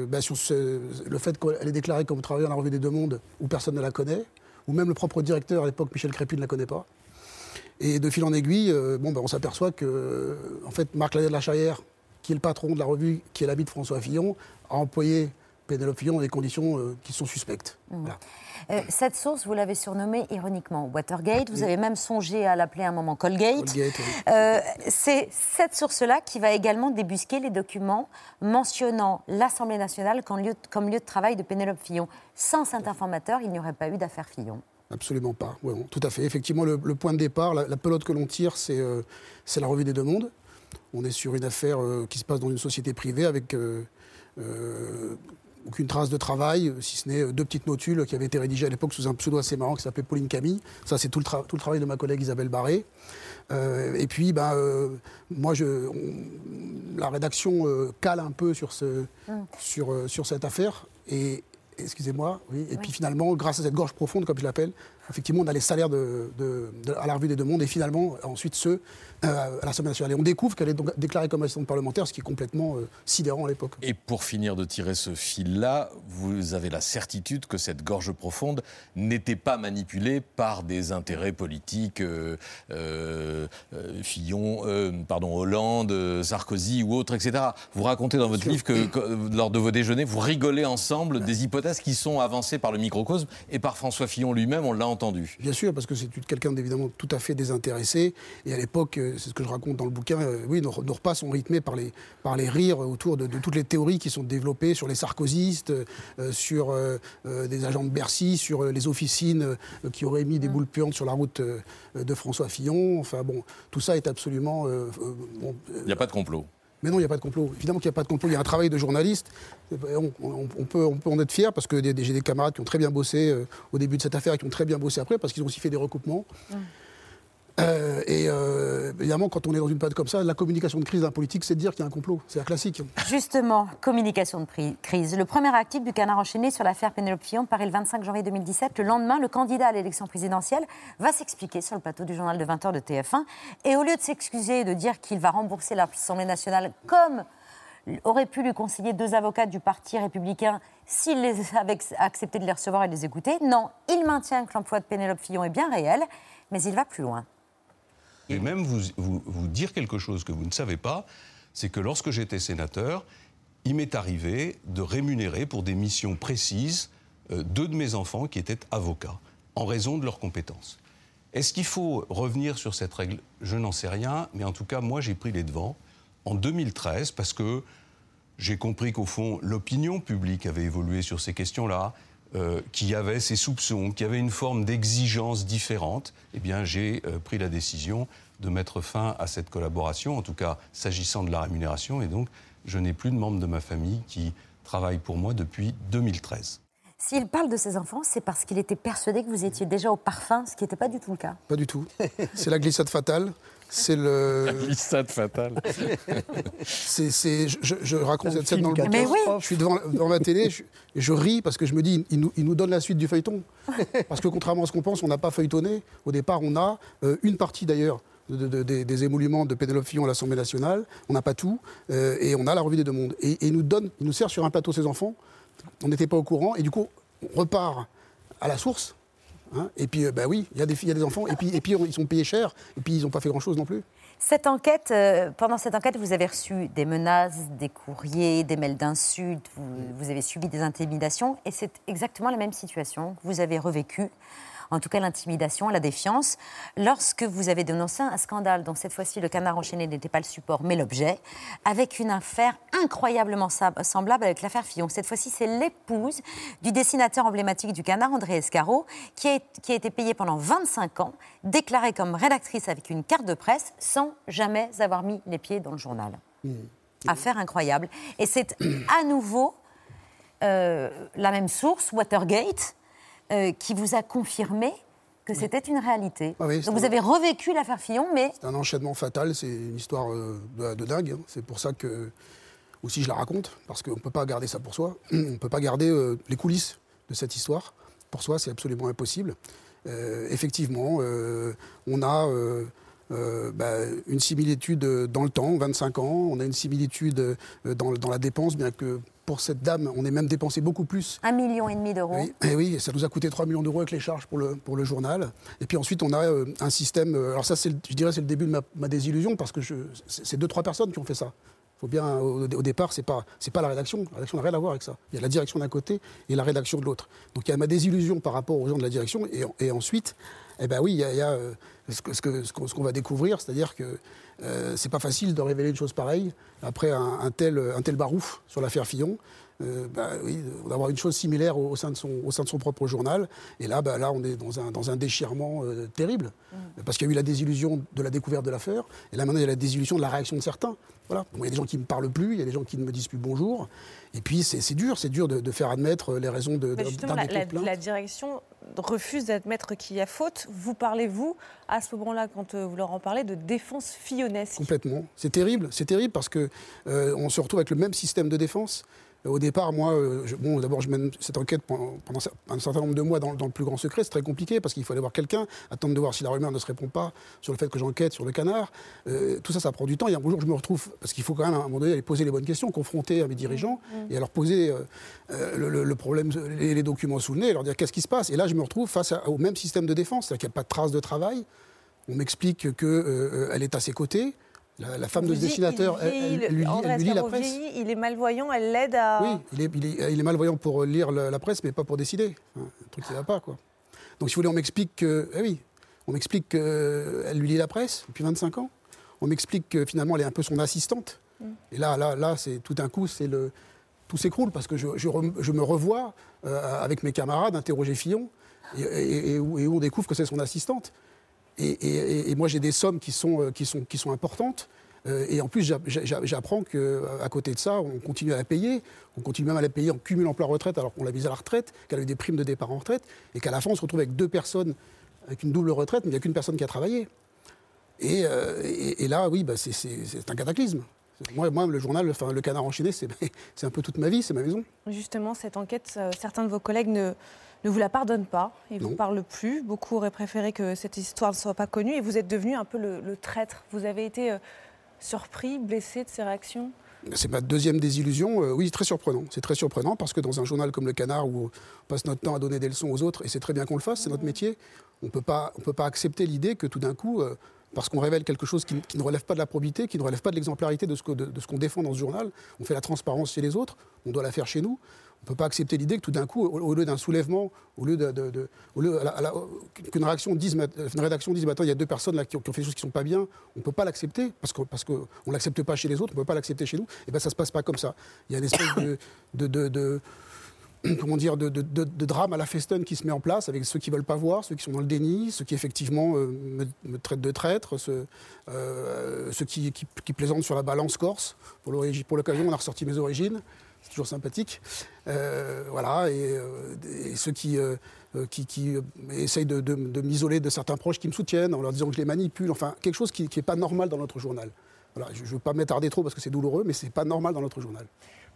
bah, sur le fait qu'elle est déclarée comme travailleur dans la revue des Deux Mondes, où personne ne la connaît, où même le propre directeur à l'époque, Michel Crépy, ne la connaît pas. Et de fil en aiguille, euh, bon, bah, on s'aperçoit que en fait, Marc Ladet de la Chaillère, qui est le patron de la revue, qui est l'ami de François Fillon, a employé Pénélope Fillon dans des conditions euh, qui sont suspectes. Voilà. Euh, cette source, vous l'avez surnommée ironiquement Watergate. Vous avez même songé à l'appeler à un moment Colgate. Colgate, oui. Euh, c'est cette source-là qui va également débusquer les documents mentionnant l'Assemblée nationale comme lieu, comme lieu de travail de Pénélope Fillon. Sans cet informateur, il n'y aurait pas eu d'affaire Fillon. Absolument pas. Ouais, bon, tout à fait. Effectivement, le, le point de départ, la, la pelote que l'on tire, c'est euh, c'est la revue des deux mondes. On est sur une affaire euh, qui se passe dans une société privée avec euh, aucune trace de travail, si ce n'est deux petites notules qui avaient été rédigées à l'époque sous un pseudo assez marrant qui s'appelait Pauline Camille. Ça, c'est tout, tout le travail de ma collègue Isabelle Barré. Euh, et puis, ben, euh, moi, je, on- la rédaction euh, cale un peu sur, ce, Mm. sur, sur cette affaire. Et, excusez-moi, oui. Et puis finalement, grâce à cette gorge profonde, comme je l'appelle, effectivement, on a les salaires de, de- de- à la revue des deux mondes et finalement, ensuite, ceux euh, à l'Assemblée nationale. Et on découvre qu'elle est donc déclarée comme assistante parlementaire, ce qui est complètement euh, sidérant à l'époque. Et pour finir de tirer ce fil-là, vous avez la certitude que cette gorge profonde n'était pas manipulée par des intérêts politiques, euh, Fillon, pardon, Hollande, Sarkozy ou autres, etc. Vous racontez dans votre livre que, que, lors de vos déjeuners, vous rigolez ensemble des hypothèses qui sont avancées par le microcosme et par François Fillon lui-même, on l'a entendu. Bien sûr, parce que c'est quelqu'un d'évidemment tout à fait désintéressé. Et à l'époque, euh, c'est ce que je raconte dans le bouquin, euh, oui, nos, nos repas sont rythmés par les, par les rires autour de, de toutes les théories qui sont développées sur les sarkozystes, euh, sur euh, euh, des agents de Bercy, sur euh, les officines euh, qui auraient mis des boules puantes sur la route euh, de François Fillon. Enfin bon, tout ça est absolument... euh, euh, bon, Il n'y a pas de complot. Mais non, il n'y a pas de complot. Évidemment qu'il n'y a pas de complot. Il y a un travail de journaliste. On, peut, en être fier parce que j'ai des camarades qui ont très bien bossé euh, au début de cette affaire et qui ont très bien bossé après parce qu'ils ont aussi fait des recoupements. Euh, et euh, évidemment, quand on est dans une période comme ça, la communication de crise d'un politique, c'est de dire qu'il y a un complot. C'est un classique. Justement, communication de crise. Le premier article du Canard enchaîné sur l'affaire Pénélope Fillon paraît le 25 janvier 2017. Le lendemain, le candidat à l'élection présidentielle va s'expliquer sur le plateau du journal de 20h de TF1. Et au lieu de s'excuser et de dire qu'il va rembourser l'Assemblée nationale comme auraient pu lui conseiller deux avocats du Parti républicain s'il avait accepté de les recevoir et de les écouter. Non, il maintient que l'emploi de Pénélope Fillon est bien réel, mais il va plus loin. Et même vous, vous, vous dire quelque chose que vous ne savez pas, c'est que lorsque j'étais sénateur, il m'est arrivé de rémunérer pour des missions précises euh, deux de mes enfants qui étaient avocats, en raison de leurs compétences. Est-ce qu'il faut revenir sur cette règle? Je n'en sais rien, mais en tout cas, moi, j'ai pris les devants en 2013 parce que j'ai compris qu'au fond, l'opinion publique avait évolué sur ces questions-là, euh, qu'il y avait ces soupçons, qu'il y avait une forme d'exigence différente. Eh bien, j'ai euh, pris la décision de mettre fin à cette collaboration, en tout cas s'agissant de la rémunération, et donc je n'ai plus de membres de ma famille qui travaillent pour moi depuis 2013. S'il parle de ses enfants, c'est parce qu'il était persuadé que vous étiez déjà au parfum, ce qui n'était pas du tout le cas. Pas du tout. C'est la glissade fatale. C'est le. La glissade fatale. c'est, c'est- je, raconte cette scène dans le bouquin. Mais oui. Je suis devant, devant ma télé, je, et je ris parce que je me dis, il nous, il nous donne la suite du feuilleton. Parce que contrairement à ce qu'on pense, on n'a pas feuilletonné. Au départ, on a euh, une partie d'ailleurs. de- de- des- des émoluments de Pénélope Fillon à l'Assemblée nationale, on n'a pas tout, euh, et on a la revue des deux mondes. Et, et il nous donne, il nous sert sur un plateau ses enfants, on n'était pas au courant, et du coup, on repart à la source, Hein. et puis, euh, bah oui, il y, y a des enfants, et puis, et puis ils sont payés cher, et puis ils n'ont pas fait grand-chose non plus. Cette enquête, euh, pendant cette enquête, vous avez reçu des menaces, des courriers, des mails d'insultes, vous, vous avez subi des intimidations, et c'est exactement la même situation que vous avez revécue en tout cas l'intimidation, la défiance, lorsque vous avez dénoncé un scandale dont cette fois-ci le canard enchaîné n'était pas le support mais l'objet, avec une affaire incroyablement semblable avec l'affaire Fillon. Cette fois-ci, c'est l'épouse du dessinateur emblématique du canard, André Escaro, qui a, qui a été payée pendant 25 ans, déclarée comme rédactrice avec une carte de presse, sans jamais avoir mis les pieds dans le journal. Mmh. Affaire incroyable. Et c'est à nouveau euh, la même source, Watergate, euh, qui vous a confirmé que c'était une réalité. Ah Donc vous avez revécu l'affaire Fillon, mais... C'est un enchaînement fatal, c'est une histoire euh, de, dingue. Hein. C'est pour ça que, aussi je la raconte, parce qu'on ne peut pas garder ça pour soi. On ne peut pas garder euh, les coulisses de cette histoire. Pour soi, c'est absolument impossible. effectivement, on a bah, une similitude dans le temps, 25 ans, on a une similitude dans, dans la dépense, bien que pour cette dame, on est même dépensé beaucoup plus. Un million et demi d'euros. Oui, et oui, ça nous a coûté 3 millions d'euros avec les charges pour le, pour le journal. Et puis ensuite, on a euh, un système. Euh, alors ça, je dirais, c'est le début de ma, désillusion parce que c'est deux, trois personnes qui ont fait ça. Faut bien, au, départ, c'est pas, c'est pas la rédaction. La rédaction n'a rien à voir avec ça. Il y a la direction d'un côté et la rédaction de l'autre. Donc il y a ma désillusion par rapport aux gens de la direction. Et, et ensuite, eh ben oui, il y a, euh, ce, qu'on va découvrir, c'est-à-dire que euh, c'est pas facile de révéler une chose pareille après un tel barouf sur l'affaire Fillon. Euh, bah oui, d'avoir une chose similaire au, sein de son, au sein de son propre journal. Et là, bah, là on est dans un, dans un déchirement terrible, mm. parce qu'il y a eu la désillusion de la découverte de l'affaire, et là maintenant il y a la désillusion de la réaction de certains. Voilà. il y a des gens qui ne me parlent plus, il y a des gens qui ne me disent plus bonjour. Et puis c'est dur, c'est dur de, faire admettre les raisons de, d'un justement, la, la, direction refuse d'admettre qu'il y a faute. Vous parlez-vous, à ce moment-là, quand euh, vous leur en parlez, de défense fillonesque Complètement. C'est terrible, c'est terrible parce qu'on euh, se retrouve avec le même système de défense. Au départ, moi, euh, bon, d'abord, je mène cette enquête pendant, un certain nombre de mois dans, le plus grand secret. C'est très compliqué parce qu'il faut aller voir quelqu'un, attendre de voir si la rumeur ne se répond pas sur le fait que j'enquête sur le canard. Euh, tout ça, ça prend du temps. Et un jour, je me retrouve, parce qu'il faut quand même à un moment donné aller poser les bonnes questions, confronter à mes dirigeants mmh, mmh. et à leur poser euh, le, problème, les, documents sous le nez, et leur dire qu'est-ce qui se passe. Et là, je me retrouve face au même système de défense, c'est-à-dire qu'il n'y a pas de trace de travail. On m'explique qu'elle est à ses côtés. La, femme de ce dessinateur, elle, lui, lit la presse. il est malvoyant, elle l'aide à. Oui, il est, il, est, malvoyant pour lire la, presse, mais pas pour décider. Un truc qui ne va pas, quoi. Donc, si vous voulez, on m'explique que. Eh oui, on m'explique qu'elle lui lit la presse depuis 25 ans. On m'explique que finalement, elle est un peu son assistante. Mm. Et là, là, là, c'est tout d'un coup, c'est le tout s'écroule parce que je, je, me revois euh, avec mes camarades interroger Fillon et, et, où, on découvre que c'est son assistante. Et, moi, j'ai des sommes qui sont, euh, qui sont, qui sont importantes. Euh, et en plus, j'apprends qu'à euh, côté de ça, on continue à la payer. On continue même à la payer en cumul emploi-retraite alors qu'on l'a mise à la retraite, qu'elle a eu des primes de départ en retraite, et qu'à la fin, on se retrouve avec deux personnes avec une double retraite, mais il n'y a qu'une personne qui a travaillé. Et, là, oui, bah, c'est un cataclysme. Moi, moi, le journal, le canard enchaîné, c'est un peu toute ma vie, c'est ma maison. Justement, cette enquête, certains de vos collègues ne, ne vous la pardonne pas, il ne vous parle plus. Beaucoup auraient préféré que cette histoire ne soit pas connue et vous êtes devenu un peu le, traître. Vous avez été euh, surpris, blessé de ces réactions? C'est ma deuxième désillusion. Euh, oui, très surprenant. C'est très surprenant parce que dans un journal comme Le Canard où on passe notre temps à donner des leçons aux autres, et c'est très bien qu'on le fasse, c'est notre métier, on ne peut pas accepter l'idée que tout d'un coup, euh, parce qu'on révèle quelque chose qui, ne relève pas de la probité, qui ne relève pas de l'exemplarité de ce qu'on défend dans ce journal, on fait la transparence chez les autres, on doit la faire chez nous. On ne peut pas accepter l'idée que tout d'un coup, au, lieu d'un soulèvement, au lieu qu'une réaction dise, rédaction dise, il y a deux personnes là qui ont, fait des choses qui ne sont pas bien, on ne peut pas l'accepter parce qu'on parce ne l'accepte pas chez les autres, on ne peut pas l'accepter chez nous. Et bien ça ne se passe pas comme ça. Il y a une espèce de, comment dire, de, drame à la Festen qui se met en place avec ceux qui veulent pas voir, ceux qui sont dans le déni, ceux qui effectivement euh, me, traitent de traître, euh, ceux qui, plaisantent sur la balance corse. Pour l'occasion, on a ressorti mes origines c'est toujours sympathique. Euh, voilà, et, euh, ceux qui, euh, qui, essayent de, m'isoler de certains proches qui me soutiennent en leur disant que je les manipule, enfin, quelque chose qui n'est pas normal dans notre journal. Voilà, je ne veux pas m'attarder trop parce que c'est douloureux, mais ce n'est pas normal dans notre journal.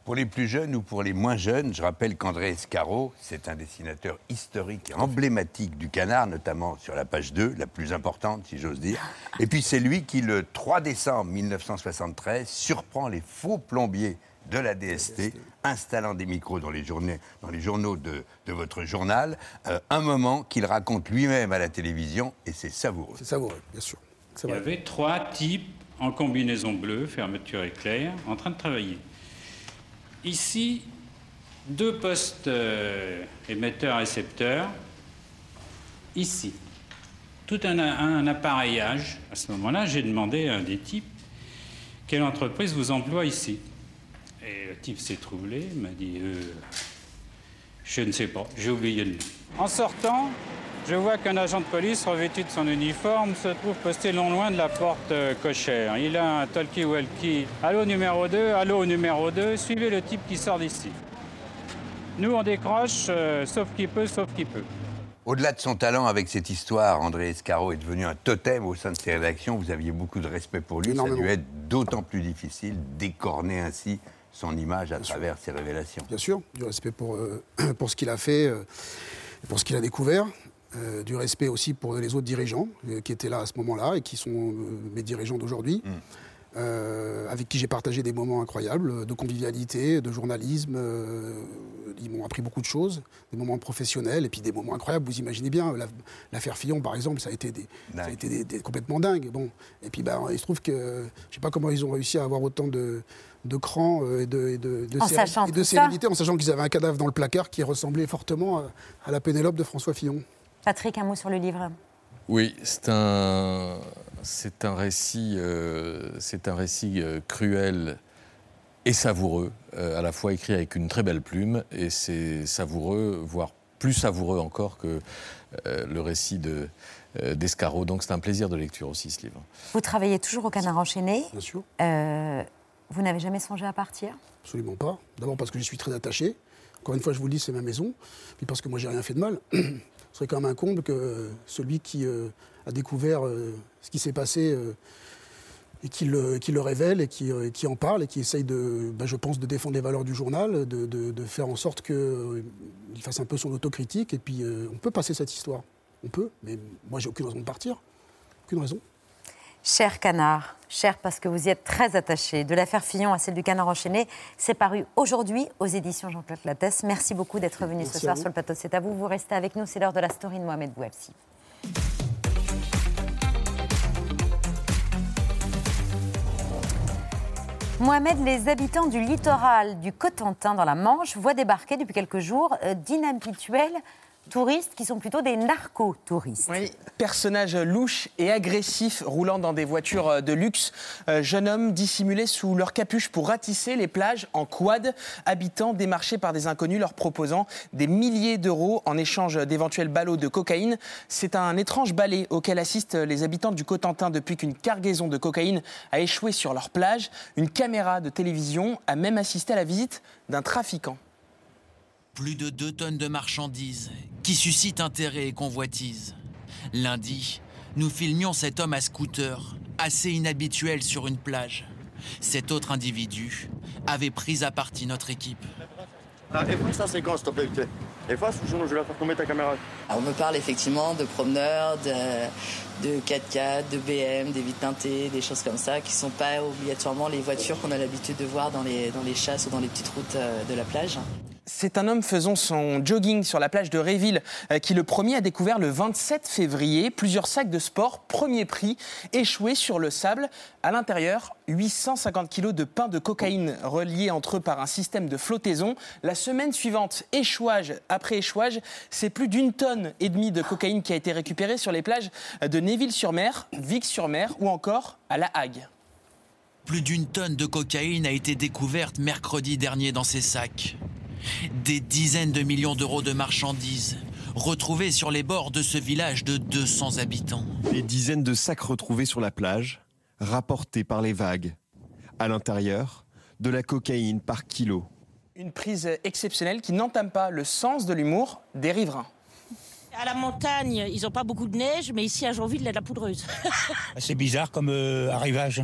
Pour les plus jeunes ou pour les moins jeunes, je rappelle qu'André Escaro, c'est un dessinateur historique et emblématique du canard, notamment sur la page 2, la plus importante, si j'ose dire. Et puis c'est lui qui, le 3 décembre 1973, surprend les faux plombiers de la DST, installant des micros dans les, journées, dans les journaux de, de votre journal, euh, un moment qu'il raconte lui-même à la télévision, et c'est savoureux. C'est savoureux, bien sûr. Il y avait trois types en combinaison bleue, fermeture éclair, en train de travailler. Ici, deux postes euh, émetteurs-récepteurs. Ici, tout un, un appareillage. À ce moment-là, j'ai demandé à un des types quelle entreprise vous emploie ici? Et le type s'est troublé, m'a dit euh, Je ne sais pas, j'ai oublié le nom. En sortant, je vois qu'un agent de police revêtu de son uniforme se trouve posté non loin de la porte euh, cochère. Il a un talkie-walkie. Allô numéro 2, allô numéro 2, suivez le type qui sort d'ici. Nous, on décroche, euh, sauf qui peut, sauf qui peut. Au-delà de son talent avec cette histoire, André Escaro est devenu un totem au sein de ses rédactions. Vous aviez beaucoup de respect pour lui. Ça a dû être d'autant plus difficile d'écorner ainsi son image à travers ses révélations. Bien sûr, du respect pour, euh, pour ce qu'il a fait, euh, pour ce qu'il a découvert. Euh, du respect aussi pour les autres dirigeants qui étaient là à ce moment-là et qui sont mes dirigeants d'aujourd'hui, euh, avec qui j'ai partagé des moments incroyables de convivialité, de journalisme. ils m'ont appris beaucoup de choses, des moments professionnels et puis des moments incroyables. Vous imaginez bien, la- l'affaire Fillon, par exemple, ça a été, des, ça a été des- des- complètement dingue. Bon. Et puis ben, il se trouve que je ne sais pas comment ils ont réussi à avoir autant de, de cran euh, et de, et de, de En sérénité- sachant et de sérénité, en sachant qu'ils avaient un cadavre dans le placard qui ressemblait fortement à, à la Pénélope de François Fillon. Patrick, un mot sur le livre. Oui, c'est un, c'est un récit, euh, c'est un récit euh, cruel et savoureux, euh, à la fois écrit avec une très belle plume, et c'est savoureux, voire plus savoureux encore que euh, le récit de, euh, d'Escaro. Donc c'est un plaisir de lecture aussi, ce livre. Vous travaillez toujours au Canard enchaîné. Bien sûr. Euh, vous n'avez jamais songé à partir? Absolument pas. D'abord parce que j'y suis très attaché. Encore une fois, je vous le dis, c'est ma maison. Puis parce que moi, j'ai rien fait de mal. Ce serait quand même un comble que celui qui euh, a découvert euh, ce qui s'est passé euh, et qui le, révèle et qui, euh, en parle et qui essaye, de, bah, je pense, de défendre les valeurs du journal, de, faire en sorte qu'il fasse un peu son autocritique. Et puis, euh, on peut passer cette histoire. On peut. Mais moi, j'ai aucune raison de partir. Aucune raison. Cher Canard, cher parce que vous y êtes très attaché, de l'affaire Fillon à celle du Canard enchaîné, c'est paru aujourd'hui aux éditions Jean-Claude Lattès. Merci beaucoup d'être venu ce Merci soir sur le plateau. C'est à vous, vous restez avec nous, c'est l'heure de la story de Mohamed Bouafsi. Mohamed, les habitants du littoral du Cotentin dans la Manche voient débarquer depuis quelques jours euh, d'inhabituels touristes qui sont plutôt des narco-touristes. Oui, personnages louches et agressifs roulant dans des voitures euh, de luxe. Euh, jeunes hommes dissimulés sous leur capuche pour ratisser les plages en quad. Habitants démarchés par des inconnus leur proposant des milliers d'euros en échange d'éventuels ballots de cocaïne. C'est un étrange ballet auquel assistent les habitants du Cotentin depuis qu'une cargaison de cocaïne a échoué sur leur plage. Une caméra de télévision a même assisté à la visite d'un trafiquant. Plus de 2 tonnes de marchandises qui suscitent intérêt et convoitise. Lundi, nous filmions cet homme à scooter, assez inhabituel sur une plage. Cet autre individu avait pris à partie notre équipe. Ah, efface la séquence, s'il te plaît, vite fait. Efface ou sinon je vais la faire tomber ta caméra. Alors, on me parle effectivement de promeneurs, de, de 4x4, de BM, des vitres teintées, des choses comme ça, qui ne sont pas obligatoirement les voitures qu'on a l'habitude de voir dans les, dans les chasses ou dans les petites routes euh, de la plage. C'est un homme faisant son jogging sur la plage de Réville euh, qui le premier a découvert le 27 février plusieurs sacs de sport premier prix échoués sur le sable. À l'intérieur, 850 kilos de pain de cocaïne reliés entre eux par un système de flottaison. La semaine suivante, échouage après échouage, c'est plus d'une tonne et demie de cocaïne qui a été récupérée sur les plages de Néville-sur-Mer, Vic-sur-Mer ou encore à La Hague. Plus d'une tonne de cocaïne a été découverte mercredi dernier dans ces sacs. Des dizaines de millions d'euros de marchandises retrouvées sur les bords de ce village de 200 habitants. Des dizaines de sacs retrouvés sur la plage, rapportés par les vagues. À l'intérieur, de la cocaïne par kilo. Une prise exceptionnelle qui n'entame pas le sens de l'humour des riverains. À la montagne, ils n'ont pas beaucoup de neige, mais ici à Jonville, il y a de la poudreuse. C'est bizarre comme euh, arrivage.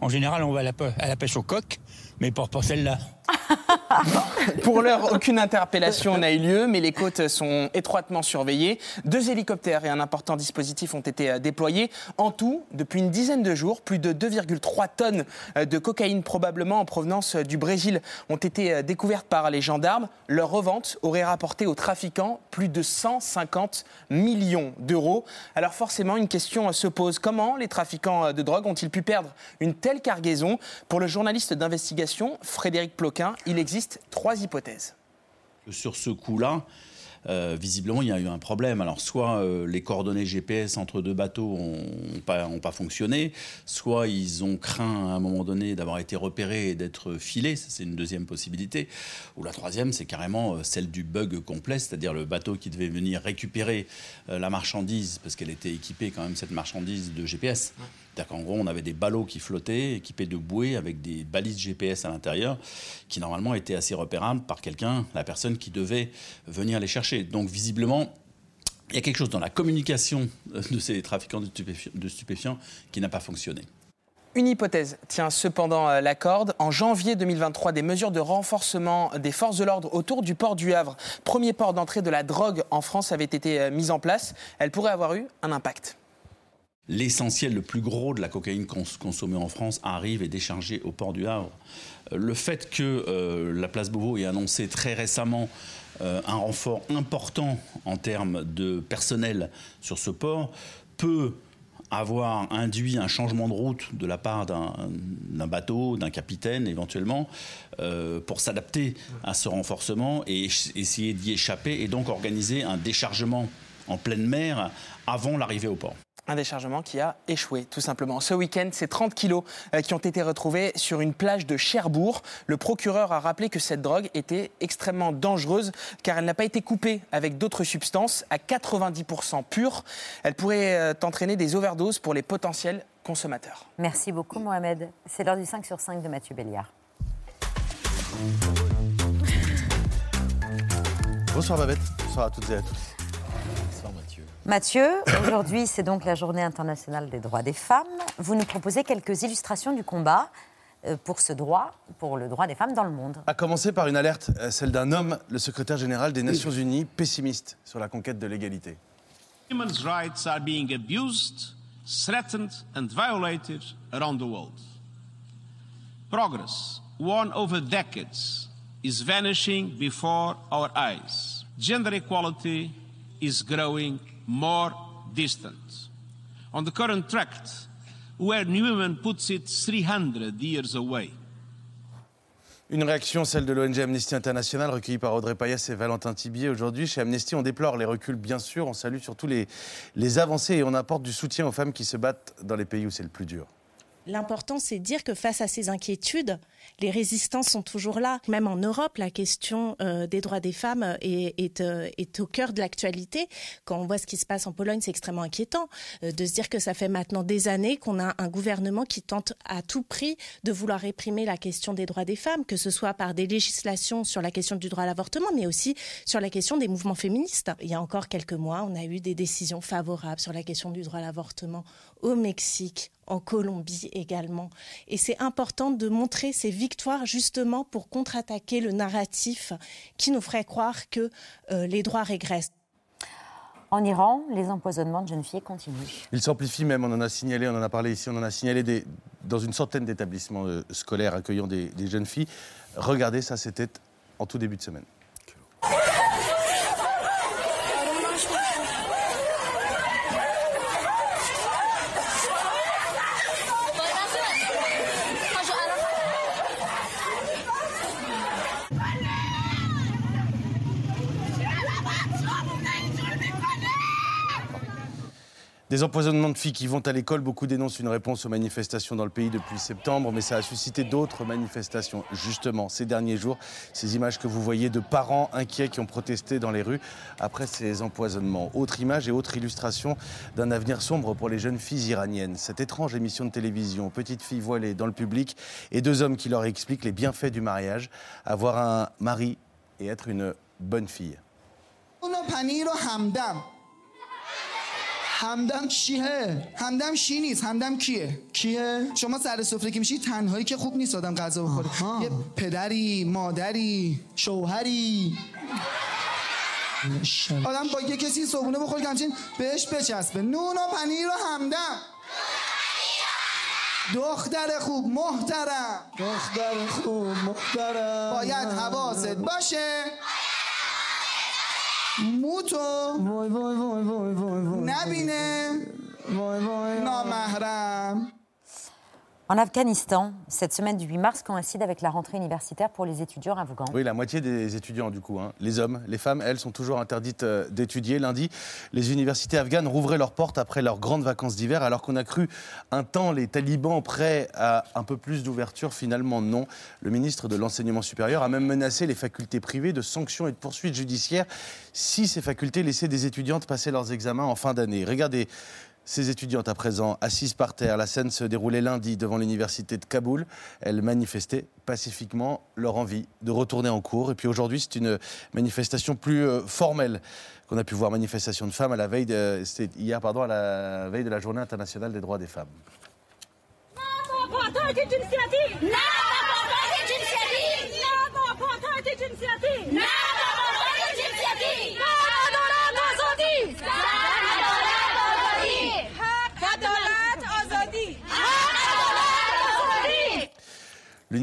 En général, on va à la, pe- à la pêche au coq, mais pas, pas celle-là. Pour l'heure, aucune interpellation n'a eu lieu, mais les côtes sont étroitement surveillées. Deux hélicoptères et un important dispositif ont été euh, déployés. En tout, depuis une dizaine de jours, plus de 2,3 tonnes euh, de cocaïne probablement en provenance euh, du Brésil ont été découvertes par les gendarmes. Leur revente aurait rapporté aux trafiquants plus de 150 millions d'euros. Alors forcément, une question se pose. Comment les trafiquants de drogue ont-ils pu perdre une telle cargaison? Pour le journaliste d'investigation, Frédéric Ploquin, il existe trois hypothèses. Sur ce coup-là, euh, visiblement, il y a eu un problème. Alors, soit euh, les coordonnées GPS entre deux bateaux n'ont pas, ont pas fonctionné, soit ils ont craint à un moment donné d'avoir été repérés et d'être filés. C'est une deuxième possibilité. Ou la troisième, c'est carrément euh, celle du bug complet, c'est-à-dire le bateau qui devait venir récupérer la marchandise, parce qu'elle était équipée quand même, cette marchandise, de GPS. C'est-à-dire qu'en gros, on avait des ballots qui flottaient, équipés de bouées, avec des balises GPS à l'intérieur, qui normalement étaient assez repérables par quelqu'un, la personne qui devait venir les chercher. Donc visiblement, il y a quelque chose dans la communication de ces trafiquants de stupéfiants, qui n'a pas fonctionné. Une hypothèse tient cependant euh, la corde. En janvier 2023, des mesures de renforcement des forces de l'ordre autour du port du Havre, premier port d'entrée de la drogue en France, avaient été euh, mises en place. Elles pourraient avoir eu un impact l'essentiel, le plus gros de la cocaïne consommée en France arrive et déchargé au port du Havre. Euh, le fait que euh, la place Beauvau ait annoncé très récemment euh, un renfort important en termes de personnel sur ce port peut avoir induit un changement de route de la part d'un bateau, d'un capitaine éventuellement, pour s'adapter à ce renforcement et essayer d'y échapper et donc organiser un déchargement en pleine mer avant l'arrivée au port un déchargement qui a échoué, tout simplement. Ce week-end, c'est 30 kilos euh, qui ont été retrouvés sur une plage de Cherbourg. Le procureur a rappelé que cette drogue était extrêmement dangereuse car elle n'a pas été coupée avec d'autres substances à 90% pure. Elle pourrait euh, entraîner des overdoses pour les potentiels consommateurs. Merci beaucoup, Mohamed. C'est l'heure du 5 sur 5 de Mathieu Béliard. Bonsoir Babette, bonsoir à toutes et à tous. Mathieu, aujourd'hui c'est donc la journée internationale des droits des femmes. Vous nous proposez quelques illustrations du combat euh, pour ce droit, pour le droit des femmes dans le monde. À commencer par une alerte, euh, celle d'un homme, le secrétaire général des Nations Unies, pessimiste sur la conquête de l'égalité. Women's rights are being abused, threatened and violated around the world. Progress, won over decades, is vanishing before our eyes. Gender equality is growing more distant. On the current track, where Newman puts it 300 years away. Une réaction, celle de l'ONG Amnesty International, recueillie par Audrey Payas et Valentin Tibier aujourd'hui. Chez Amnesty, on déplore les reculs, bien sûr. On salue surtout les, les avancées et on apporte du soutien aux femmes qui se battent dans les pays où c'est le plus dur. L'important, c'est de dire que face à ces inquiétudes, les résistances sont toujours là. Même en Europe, la question euh, des droits des femmes est, euh, est, au cœur de l'actualité. Quand on voit ce qui se passe en Pologne, c'est extrêmement inquiétant euh, de se dire que ça fait maintenant des années qu'on a un gouvernement qui tente à tout prix de vouloir réprimer la question des droits des femmes, que ce soit par des législations sur la question du droit à l'avortement, mais aussi sur la question des mouvements féministes. Il y a encore quelques mois, on a eu des décisions favorables sur la question du droit à l'avortement au Mexique, en Colombie également. Et c'est important de montrer ces victoires justement pour contre-attaquer le narratif qui nous ferait croire que euh, les droits régressent. En Iran, les empoisonnements de jeunes filles continuent. Ils s'amplifient même, on en a signalé, on en a parlé ici, on en a signalé des, dans une centaine d'établissements euh, scolaires accueillant des jeunes filles. Regardez, ça c'était en tout début de semaine. Des empoisonnements de filles qui vont à l'école, beaucoup dénoncent une réponse aux manifestations dans le pays depuis septembre, mais ça a suscité d'autres manifestations, justement, ces derniers jours. Ces images que vous voyez de parents inquiets qui ont protesté dans les rues après ces empoisonnements. Autre image et autre illustration d'un avenir sombre pour les jeunes filles iraniennes. Cette étrange émission de télévision, petites filles voilées dans le public et deux hommes qui leur expliquent les bienfaits du mariage, avoir un mari et être une bonne fille. همدم چیه؟ همدم شی نیست؟ همدم کیه؟ کیه؟ شما سر سفره که میشی تنهایی که خوب نیست آدم غذا بخوره. یه پدری مادری شوهری. آدم با یه کسی صبونه بخوره که همچین بهش بچسبه. نون و پنیر و همدم. دختر خوب محترم. دختر خوب محترم. باید حواست باشه. موتو. وای وای وای وای وای وای. نبینه. وای وای نامحرم. En Afghanistan, cette semaine du 8 mars coïncide avec la rentrée universitaire pour les étudiants afghans. Oui, la moitié des étudiants, du coup. hein. Les hommes, les femmes, elles, sont toujours interdites euh, d'étudier. Lundi, les universités afghanes rouvraient leurs portes après leurs grandes vacances d'hiver, alors qu'on a cru un temps les talibans prêts à un peu plus d'ouverture. Finalement, non. Le ministre de l'Enseignement supérieur a même menacé les facultés privées de sanctions et de poursuites judiciaires si ces facultés laissaient des étudiantes passer leurs examens en fin d'année. Regardez ces étudiantes à présent assises par terre. La scène se déroulait lundi devant l'université de Kaboul. Elles manifestaient pacifiquement leur envie de retourner en cours. Et puis aujourd'hui, c'est une manifestation plus euh, formelle qu'on a pu voir. Manifestation de femmes à la veille, de- hier pardon, à la veille de la Journée internationale des droits des femmes.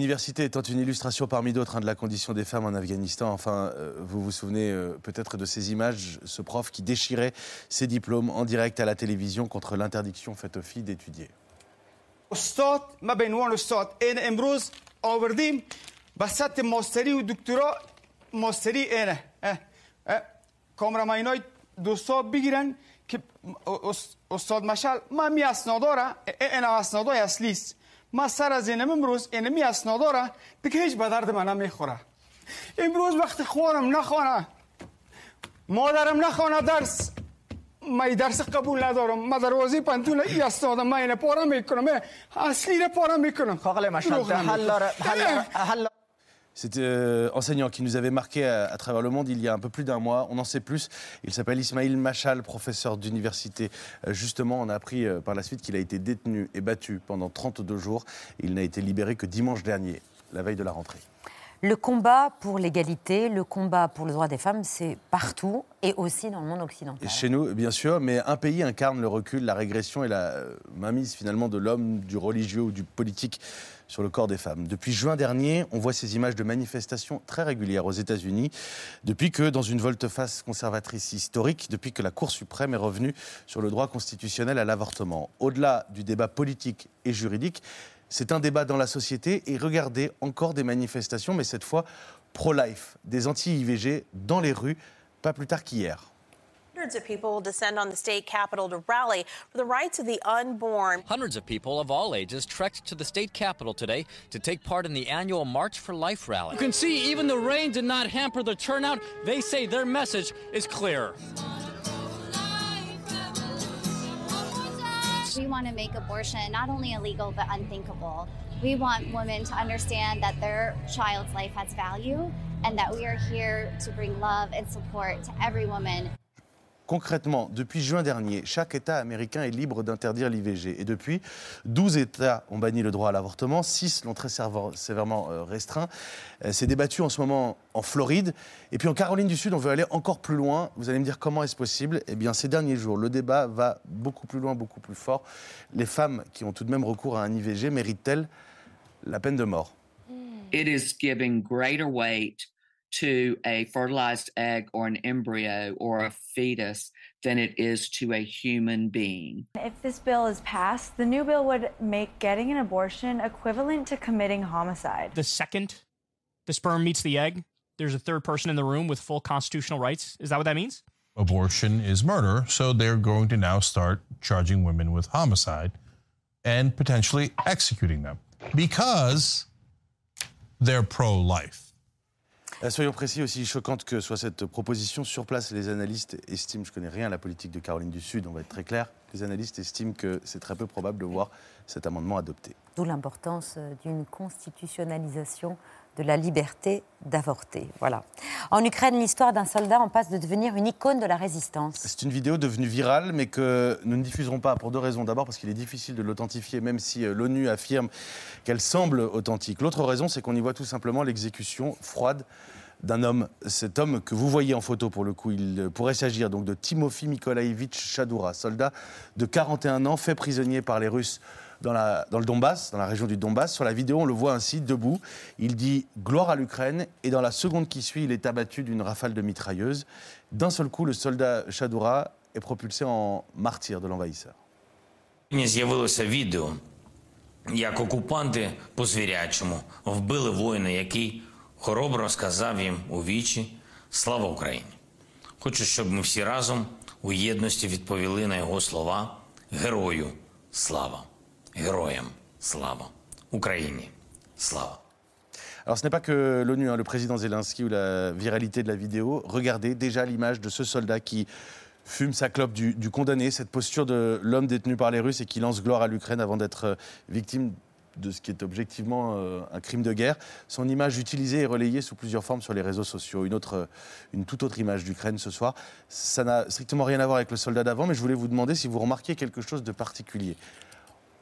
L'université étant une illustration parmi d'autres hein, de la condition des femmes en Afghanistan. Enfin, euh, vous vous souvenez euh, peut-être de ces images, ce prof qui déchirait ses diplômes en direct à la télévision contre l'interdiction faite aux filles d'étudier. استاد ما به عنوان استاد این امروز آوردیم به سطح ماستری و دکترا ماستری اینه اه، اه. کامرامینای دوستا بگیرن که اس- استاد مشل من می اسناداره این اسنادای اصلی است من سر از اینم امروز اینمی اسناداره دیگه هیچ به درد من نمی‌خوره. امروز وقتی خوانم نخوانه. مادرم نخوانه درس. من درس قبول ندارم. من دروازه پنتون ای استادم من اینه پاره می‌کنم. اصلی رو پاره می‌کنم. خاقل مشهد حل حل C'était euh, enseignant qui nous avait marqué à, à travers le monde il y a un peu plus d'un mois. On en sait plus. Il s'appelle Ismail Machal, professeur d'université. Euh, justement, on a appris euh, par la suite qu'il a été détenu et battu pendant 32 jours. Il n'a été libéré que dimanche dernier, la veille de la rentrée. Le combat pour l'égalité, le combat pour le droit des femmes, c'est partout et aussi dans le monde occidental. Et chez nous, bien sûr, mais un pays incarne le recul, la régression et la euh, mainmise finalement de l'homme, du religieux ou du politique sur le corps des femmes. Depuis juin dernier, on voit ces images de manifestations très régulières aux États-Unis, depuis que, dans une volte-face conservatrice historique, depuis que la Cour suprême est revenue sur le droit constitutionnel à l'avortement. Au-delà du débat politique et juridique, c'est un débat dans la société et regardez encore des manifestations, mais cette fois pro-life, des anti-IVG dans les rues, pas plus tard qu'hier. Hundreds of people will descend on the state capitol to rally for the rights of the unborn. Hundreds of people of all ages trekked to the state capitol today to take part in the annual March for Life rally. You can see even the rain did not hamper the turnout. They say their message is clear. We want to make abortion not only illegal but unthinkable. We want women to understand that their child's life has value and that we are here to bring love and support to every woman. Concrètement, depuis juin dernier, chaque État américain est libre d'interdire l'IVG. Et depuis, 12 États ont banni le droit à l'avortement, 6 l'ont très sévèrement euh, restreint. Euh, C'est débattu en ce moment en Floride. Et puis en Caroline du Sud, on veut aller encore plus loin. Vous allez me dire comment est-ce possible? Eh bien, ces derniers jours, le débat va beaucoup plus loin, beaucoup plus fort. Les femmes qui ont tout de même recours à un IVG méritent-elles la peine de mort? To a fertilized egg or an embryo or a fetus than it is to a human being. If this bill is passed, the new bill would make getting an abortion equivalent to committing homicide. The second the sperm meets the egg, there's a third person in the room with full constitutional rights. Is that what that means? abortion is murder, so they're going to now start charging women with homicide and potentially executing them because they're pro life. Euh, Soyons précis, aussi choquante que soit cette proposition, sur place, les analystes estiment, je connais rien à la politique de Caroline du Sud, on va être très clair, Les analystes estiment que c'est très peu probable de voir cet amendement adopté. D'où l'importance euh, d'une constitutionnalisation de la liberté d'avorter. Voilà. En Ukraine, l'histoire d'un soldat en passe de devenir une icône de la résistance. C'est une vidéo devenue virale, mais que nous ne diffuserons pas pour deux raisons. D'abord parce qu'il est difficile de l'authentifier, même si euh, l'ONU affirme qu'elle semble authentique. L'autre raison, c'est qu'on y voit tout simplement l'exécution froide d'un homme. Cet homme que vous voyez en photo, pour le coup, il pourrait s'agir donc de Timofey Nikolaevitch Chadoura, soldat de 41 ans, fait prisonnier par les Russes dans, la- dans le Donbass, dans la région du Donbass. Sur la vidéo, on le voit ainsi, debout. Il dit gloire à l'Ukraine et dans la seconde qui suit, il est abattu d'une rafale de mitrailleuse. D'un seul coup, le soldat Chadoura est propulsé en martyr de l'envahisseur. Сьогодні з'явилося відео, як окупанти по звірячому вбили воїна, який хоробро сказав їм у вічі Слава Україні! Хочу, щоб ми всі разом у єдності відповіли на його слова Герою слава! Героям слава! Україні слава! Alors ce n'est pas que l'ONU, hein, le président Zelensky ou la viralité de la vidéo. Regardez déjà l'image de ce soldat qui fume sa clope du, du condamné, cette posture de l'homme détenu par les Russes et qui lance gloire à l'Ukraine avant d'être euh, victime de ce qui est objectivement euh, un crime de guerre. Son image utilisée et relayée sous plusieurs formes sur les réseaux sociaux. Une, autre, une toute autre image d'Ukraine ce soir. Ça n'a strictement rien à voir avec le soldat d'avant, mais je voulais vous demander si vous remarquiez quelque chose de particulier.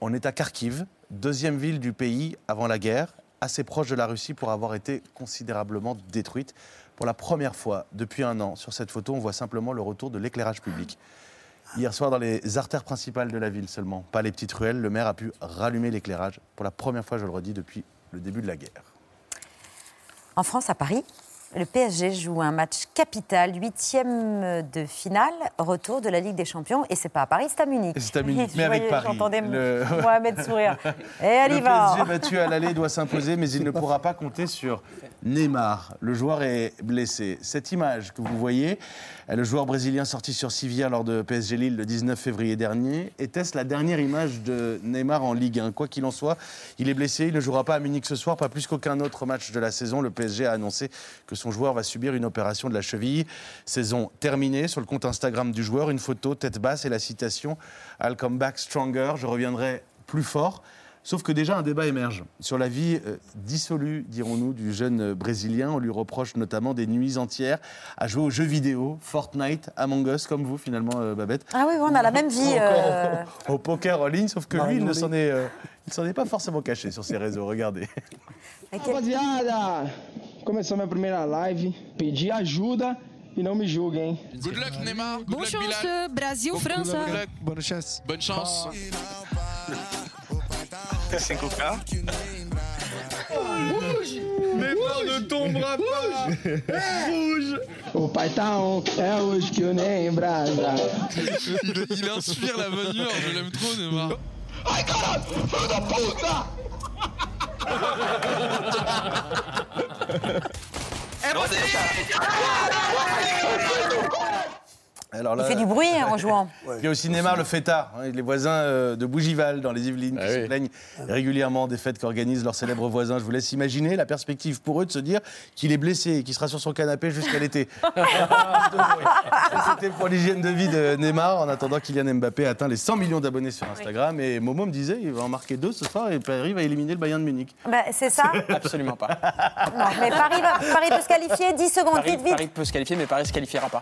on est à Kharkiv, deuxième ville du pays avant la guerre, assez proche de la Russie pour avoir été considérablement détruite. Pour la première fois depuis un an, sur cette photo, on voit simplement le retour de l'éclairage public. Hier soir, dans les artères principales de la ville seulement, pas les petites ruelles, le maire a pu rallumer l'éclairage pour la première fois, je le redis, depuis le début de la guerre. En France, à Paris, le PSG joue un match capital, huitième de finale, retour de la Ligue des Champions. Et c'est pas à Paris, c'est à Munich. C'est à Munich, mais avec Paris. J'entendais Le- Mohamed sourire. Et elle y le va. PSG battu à l'aller doit s'imposer, mais il ne pourra pas compter sur Neymar. Le joueur est blessé. Cette image que vous voyez, est le joueur brésilien sorti sur civière lors de PSG Lille le 19 février dernier, était-ce la dernière image de Neymar en Ligue 1 Quoi qu'il en soit, il est blessé, il ne jouera pas à Munich ce soir, pas plus qu'aucun autre match de la saison. Le PSG a annoncé que son joueur va subir une opération de la cheville. Saison terminée. Sur le compte Instagram du joueur, une photo tête basse et la citation I'll come back stronger. Je reviendrai plus fort. Sauf que déjà un débat émerge sur la vie euh, dissolue, dirons-nous, du jeune euh, Brésilien. On lui reproche notamment des nuits entières à jouer aux jeux vidéo, Fortnite, Among Us, comme vous finalement, euh, Babette. Ah oui, on a la même vie. euh, Au poker en ligne, sauf que lui, il ne s'en est, euh, il s'en est pas forcément caché sur ses réseaux. Regardez. Rapaziada, começou minha primeira live. Pedi ajuda e não me julguem. Good luck, Neymar. Good Bonne luck, chance, Bilal. Brasil, Bon- França. Good luck. Bonne chance. Bonne chance. 5K. Rouge Neymar, ne tombera pas Rouge O pai tá on, é hoje que eu nem brasa. il, il inspire la bonne humeur, je l'aime trop, Neymar. Ai caralho, filho da puta! É Alors Il fait du bruit hein, en jouant. Il y a aussi Neymar le fêtard, hein, les voisins euh, de Bougival dans les Yvelines qui se plaignent régulièrement des fêtes qu'organisent leurs célèbres voisins. Je vous laisse imaginer la perspective pour eux de se dire qu'il est blessé et qu'il sera sur son canapé jusqu'à l'été. C'était pour l'hygiène de vie de Neymar en attendant Kylian Mbappé atteint les 100 millions d'abonnés sur Instagram. Et Momo me disait il va en marquer deux ce soir et Paris va éliminer le Bayern de Munich. Bah, c'est ça Absolument pas. Non, mais Paris, va, Paris peut se qualifier. 10 secondes, Paris, vite, vite. Paris peut se qualifier, mais Paris ne se qualifiera pas.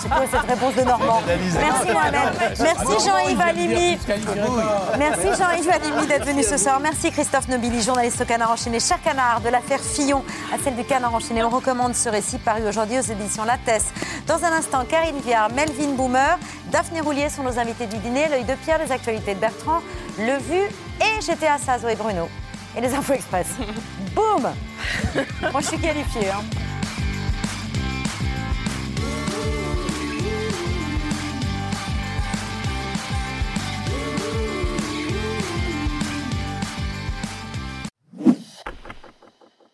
C'est quoi cette réponse de Normand Merci Mohamed. Merci Jean-Yves Alimi. Merci Jean-Yves Alimi d'être venu ce soir. Merci Christophe Nobili, journaliste au Canard Enchaîné. Cher Canard, de l'affaire Fillon à celle du Canard Enchaîné, on recommande ce récit paru aujourd'hui aux éditions Lattès. Dans un instant, Karine Viard, Melvin Boomer, Daphné Roulier sont nos invités du dîner, l'œil de Pierre, les actualités de Bertrand, le vu et j'étais à Sazo et Bruno. Et les infos express. Boum Moi je suis qualifiée. hein.